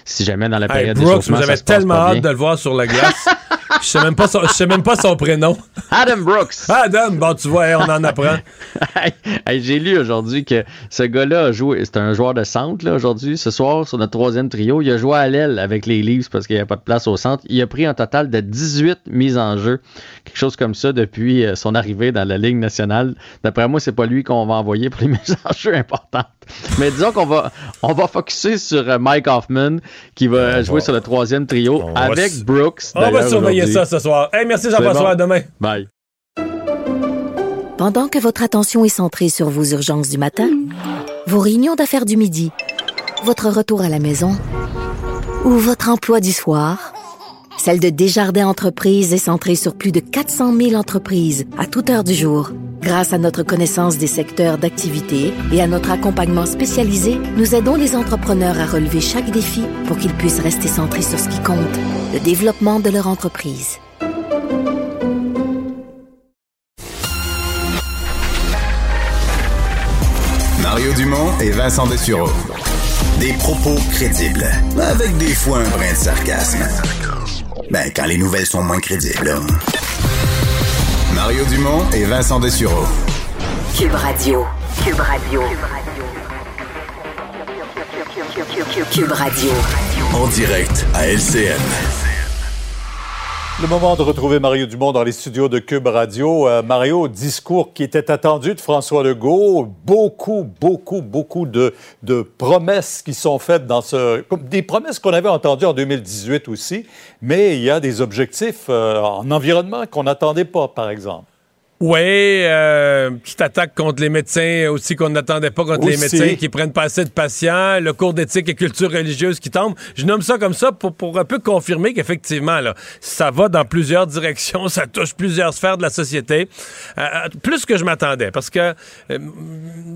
[SPEAKER 16] si jamais dans la
[SPEAKER 4] Hey,
[SPEAKER 16] période
[SPEAKER 4] Brooks, j'avais
[SPEAKER 16] ça se passe
[SPEAKER 4] tellement
[SPEAKER 16] pas
[SPEAKER 4] hâte de le voir sur la glace. Je sais même pas son, je sais même pas son prénom.
[SPEAKER 16] Adam Brooks.
[SPEAKER 4] Adam, bon, tu vois, on en apprend.
[SPEAKER 16] Hey, hey, J'ai lu aujourd'hui que ce gars-là a joué, c'est un joueur de centre là, aujourd'hui, ce soir, sur notre troisième trio. Il a joué à l'aile avec les Leafs parce qu'il n'y a pas de place au centre. Il a pris un total de 18 mises en jeu, quelque chose comme ça depuis euh, son arrivée dans la Ligue nationale. D'après moi, c'est pas lui qu'on va envoyer pour les mises en jeu importantes. Mais disons qu'on va, on va focuser sur euh, Mike Hoffman qui va jouer sur le troisième trio avec Brooks.
[SPEAKER 4] On va
[SPEAKER 16] d'ailleurs,
[SPEAKER 4] surveiller
[SPEAKER 16] aujourd'hui.
[SPEAKER 4] Ça ce soir. Hey, merci Jean-François,
[SPEAKER 16] bon.
[SPEAKER 4] à demain.
[SPEAKER 16] Bye.
[SPEAKER 1] Pendant que votre attention est centrée sur vos urgences du matin, vos réunions d'affaires du midi, votre retour à la maison ou votre emploi du soir, celle de Desjardins Entreprises est centrée sur plus de 400 000 entreprises à toute heure du jour. Grâce à notre connaissance des secteurs d'activité et à notre accompagnement spécialisé, nous aidons les entrepreneurs à relever chaque défi pour qu'ils puissent rester centrés sur ce qui compte, le développement de leur entreprise.
[SPEAKER 2] Mario Dumont et Vincent Dessureau. Des propos crédibles, avec des fois un brin de sarcasme. Ben, quand les nouvelles sont moins crédibles. Mario Dumont et Vincent Dessureau.
[SPEAKER 3] Cube Radio. Cube Radio. Cube Radio.
[SPEAKER 2] En direct à LCN.
[SPEAKER 17] Le moment de retrouver Mario Dumont dans les studios de Cube Radio. Euh, Mario, discours qui était attendu de François Legault. Beaucoup, beaucoup, beaucoup de, de promesses qui sont faites dans ce... Des promesses qu'on avait entendues en 2018 aussi, mais il y a des objectifs euh, en environnement qu'on n'attendait pas, par exemple.
[SPEAKER 4] Oui, euh, petite attaque contre les médecins aussi qu'on n'attendait pas contre les médecins qui prennent pas assez de patients, le cours d'éthique et culture religieuse qui tombe. Je nomme ça comme ça pour, pour un peu confirmer qu'effectivement, là, ça va dans plusieurs directions, ça touche plusieurs sphères de la société. Euh, euh, plus que je m'attendais, parce que euh,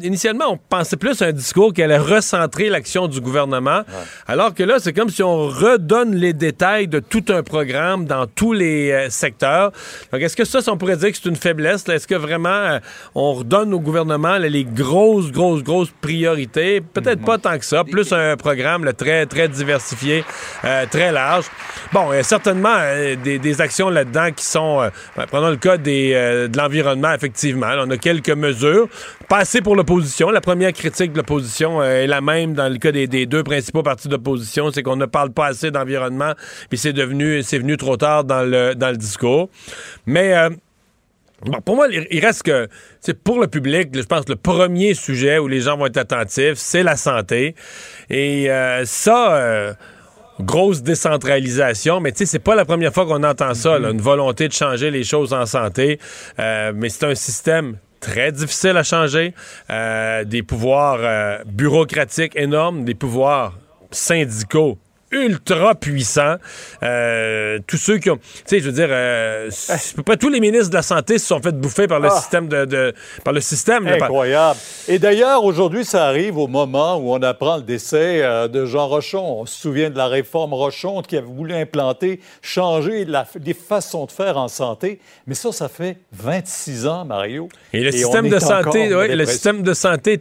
[SPEAKER 4] initialement, on pensait plus à un discours qui allait recentrer l'action du gouvernement, alors que là, c'est comme si on redonne les détails de tout un programme dans tous les euh, secteurs. Donc, est-ce que ça, on pourrait dire que c'est une faiblesse? Est-ce que vraiment euh, on redonne au gouvernement là, les grosses, grosses, grosses priorités? Peut-être pas tant que ça. Plus un programme là, très, très diversifié, euh, très large. Bon, il y a certainement euh, des, des actions là-dedans qui sont... euh, ben, prenons le cas des, euh, de l'environnement, effectivement. Là, on a quelques mesures. Pas assez pour l'opposition. La première critique de l'opposition euh, est la même dans le cas des, des deux principaux partis d'opposition, c'est qu'on ne parle pas assez d'environnement, puis c'est devenu, c'est venu trop tard dans le, dans le discours. Mais euh, Bon, pour moi, il reste que, c'est pour le public, je pense que le premier sujet où les gens vont être attentifs, c'est la santé. Et euh, ça, euh, grosse décentralisation, mais tu sais, c'est pas la première fois qu'on entend ça, une volonté de changer les choses en santé. Euh, mais c'est un système très difficile à changer, des pouvoirs bureaucratiques énormes, des pouvoirs syndicaux ultra puissants. Euh, tous ceux qui ont... Tu sais, je veux dire, euh, à peu près tous les ministres de la Santé se sont fait bouffer par le
[SPEAKER 17] Ah.
[SPEAKER 4] système de, de- par le système. là,
[SPEAKER 17] Incroyable. Et d'ailleurs, aujourd'hui, ça arrive au moment où on apprend le décès euh, de Jean Rochon. On se souvient de la réforme Rochon qui avait voulu implanter, changer la- les façons de faire en santé. Mais ça, ça fait 26 ans, Mario.
[SPEAKER 4] Et le système de santé,
[SPEAKER 17] la
[SPEAKER 4] le système de santé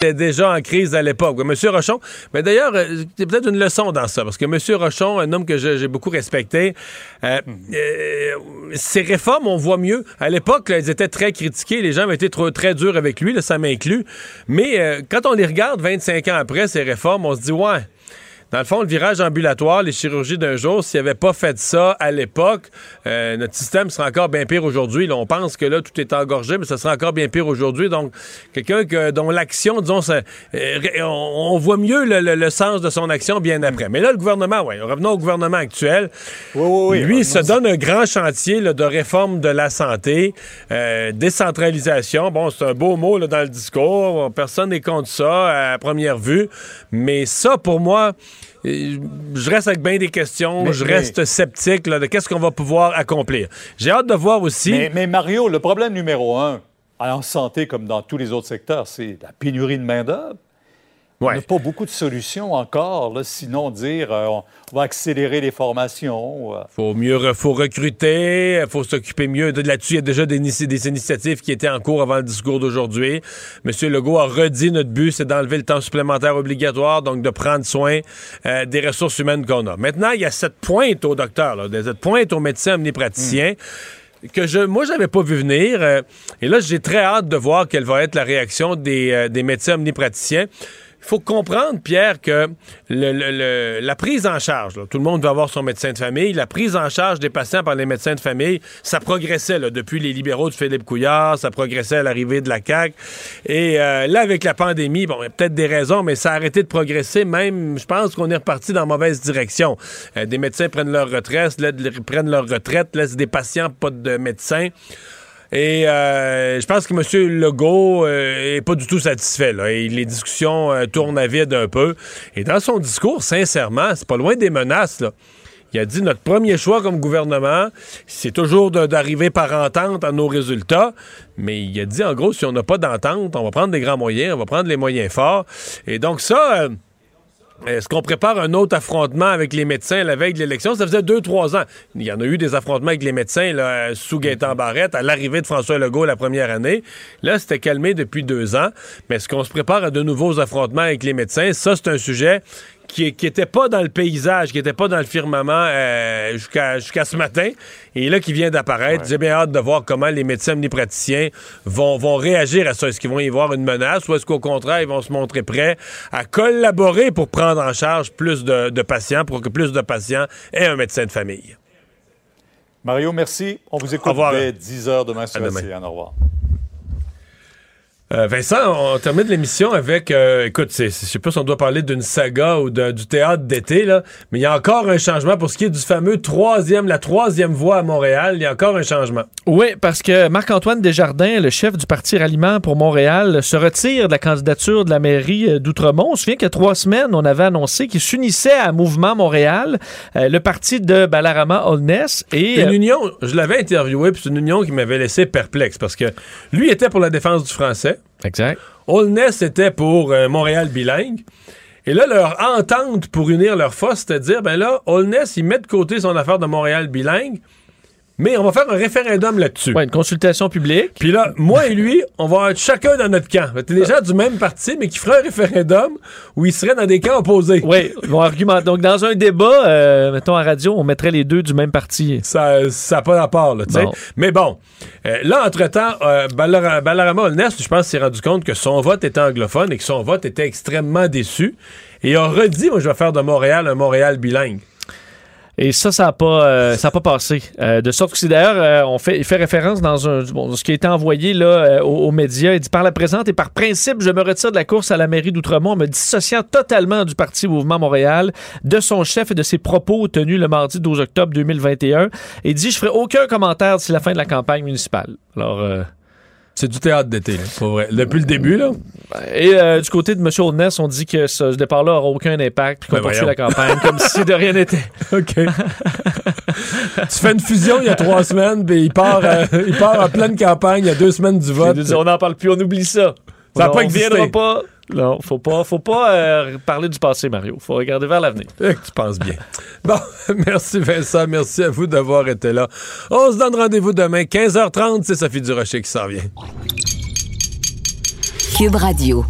[SPEAKER 4] Était déjà en crise à l'époque. Monsieur Rochon, mais d'ailleurs, euh, c'est peut-être une leçon dans ça, parce que Monsieur Rochon, un homme que j'ai beaucoup respecté, euh, euh, ses réformes, on voit mieux. À l'époque, elles étaient très critiquées, les gens avaient été trop, très durs avec lui, là, ça m'inclut. Mais euh, quand on les regarde 25 ans après, ces réformes, on se dit, ouais, dans le fond, le virage ambulatoire, les chirurgies d'un jour, s'il avait pas fait ça à l'époque, euh, notre système serait encore bien pire aujourd'hui. On pense que là, tout est engorgé, mais ça sera encore bien pire aujourd'hui. Donc, quelqu'un que, dont l'action, disons, ça, euh, on, on voit mieux le, le- le sens de son action bien après. Mais là, le gouvernement, ouais, revenons au gouvernement actuel.
[SPEAKER 17] oui,
[SPEAKER 4] Lui, il se donne un grand chantier là, de réforme de la santé, euh, décentralisation. Bon, c'est un beau mot là, dans le discours. Personne n'est contre ça à première vue. Mais ça, pour moi, je reste avec bien des questions.
[SPEAKER 17] Mais-
[SPEAKER 4] je
[SPEAKER 17] mais-
[SPEAKER 4] reste sceptique là, de qu'est-ce qu'on va pouvoir accomplir. J'ai hâte de voir aussi.
[SPEAKER 17] Mais, mais Mario, le problème numéro un, en santé comme dans tous les autres secteurs, c'est la pénurie de main-d'œuvre. On n'a pas beaucoup de solutions encore, là, sinon dire euh, on, va accélérer les formations. euh.
[SPEAKER 4] Faut mieux faut recruter, faut s'occuper mieux. De- Là-dessus, il y a déjà des, des initiatives qui étaient en cours avant le discours d'aujourd'hui. Monsieur Legault a redit notre but, c'est d'enlever le temps supplémentaire obligatoire, donc de prendre soin euh, des ressources humaines qu'on a. Maintenant, il y a cette pointe au docteur, là, cette pointe au médecin omnipraticien. que je, moi, j'avais pas vu venir. euh, et là, j'ai très hâte de voir quelle va être la réaction des, euh, des médecins omnipraticiens. Il faut comprendre, Pierre, que la prise en charge, tout le monde veut avoir son médecin de famille, la prise en charge des patients par les médecins de famille, ça progressait depuis les libéraux de Philippe Couillard, ça progressait à l'arrivée de la CAQ. Et euh, là, avec la pandémie, bon, il y a peut-être des raisons, mais ça a arrêté de progresser. Même, je pense qu'on est reparti dans la mauvaise direction. Euh, des médecins prennent leur retraite, prennent leur retraite, laissent des patients pas de médecins. Et euh, je pense que M. Legault euh, est pas du tout satisfait. Là. Et les discussions euh, tournent à vide un peu. Et dans son discours, sincèrement, c'est pas loin des menaces. Là. Il a dit notre premier choix comme gouvernement, c'est toujours d'arriver par entente à nos résultats. Mais il a dit en gros, si on n'a pas d'entente, on va prendre des grands moyens, on va prendre les moyens forts. Et donc ça. Est-ce qu'on prépare un autre affrontement avec les médecins la veille de l'élection? Ça faisait deux, trois ans. Il y en a eu des affrontements avec les médecins sous Gaétan Barrette à l'arrivée de François Legault la première année. Là, c'était calmé depuis deux ans. Mais est-ce qu'on se prépare à de nouveaux affrontements avec les médecins? Ça, c'est un sujet qui n'était pas dans le paysage, qui n'était pas dans le firmament euh, jusqu'à jusqu'à ce matin, et là qui vient d'apparaître. J'ai bien hâte de voir comment les médecins omnipraticiens vont, vont réagir à ça. Est-ce qu'ils vont y voir une menace ou est-ce qu'au contraire, ils vont se montrer prêts à collaborer pour prendre en charge plus de, de patients, pour que plus de patients aient un médecin de famille?
[SPEAKER 17] Mario, merci. On vous écoute dès 10 h demain sur
[SPEAKER 4] À demain.
[SPEAKER 17] Au revoir.
[SPEAKER 4] Euh, Vincent, on termine l'émission avec, euh, écoute, je sais pas si on doit parler d'une saga ou du théâtre d'été, là, mais il y a encore un changement pour ce qui est du fameux troisième, la troisième voie à Montréal. Il y a encore un changement.
[SPEAKER 5] Oui, parce que Marc-Antoine Desjardins, le chef du Parti Ralliement pour Montréal, se retire de la candidature de la mairie euh, d'Outremont. On se souvient qu'il y a trois semaines, on avait annoncé qu'il s'unissait à Mouvement Montréal, euh, le parti de Balarama Holness. Et,
[SPEAKER 4] une union, je l'avais interviewé, puis c'est une union qui m'avait laissé perplexe parce que lui était pour la défense du français.
[SPEAKER 5] Exact.
[SPEAKER 4] Holness était pour euh, Montréal bilingue. Et là, leur entente pour unir leurs forces, c'était de dire, ben là, Holness, il met de côté son affaire de Montréal bilingue, mais on va faire un référendum là-dessus.
[SPEAKER 5] Ouais, une consultation publique.
[SPEAKER 4] Puis là, moi et lui, on va être chacun dans notre camp. T'es des gens du même parti, mais qui feraient un référendum où ils seraient dans des camps opposés.
[SPEAKER 5] Oui, ils vont argumenter. Donc, dans un débat, euh, mettons à radio, on mettrait les deux du même parti.
[SPEAKER 4] Ça n'a pas rapport, là, tu sais.
[SPEAKER 5] Bon.
[SPEAKER 4] Mais bon, euh, là, entre-temps, euh, Holness, je pense, s'est rendu compte que son vote était anglophone et que son vote était extrêmement déçu. Et il a redit, moi, je vais faire de Montréal un Montréal bilingue.
[SPEAKER 5] Et ça, ça n'a pas, euh, ça a pas passé. Euh, de sorte que c'est d'ailleurs, euh, on fait, il fait référence dans un, bon, ce qui a été envoyé là, euh, aux, aux médias. Il dit par la présente et par principe, je me retire de la course à la mairie d'Outremont en me dissociant totalement du parti Mouvement Montréal, de son chef et de ses propos tenus le mardi 12 octobre 2021. Et il dit Je ferai aucun commentaire d'ici la fin de la campagne municipale. Alors.
[SPEAKER 4] C'est du théâtre d'été, pour vrai. Depuis le début, là.
[SPEAKER 5] Et euh, du côté de M. Holness, on dit que ce, ce départ-là n'aura aucun impact puis qu'on
[SPEAKER 4] Ben
[SPEAKER 5] poursuit
[SPEAKER 4] voyons.
[SPEAKER 5] la campagne comme si de rien n'était.
[SPEAKER 4] OK. tu fais une fusion il y a trois semaines, puis il part, euh, il part en pleine campagne, il y a deux semaines du vote.
[SPEAKER 5] Dit, on n'en parle plus, on oublie ça.
[SPEAKER 4] Ça n'a pas existé.
[SPEAKER 5] pas. Non, faut pas, faut pas euh, parler du passé, Mario. Faut regarder vers l'avenir.
[SPEAKER 4] Tu penses bien. Bon, merci Vincent, merci à vous d'avoir été là. On se donne rendez-vous demain, 15h30, c'est Sophie Durocher qui s'en vient.
[SPEAKER 3] Cube Radio.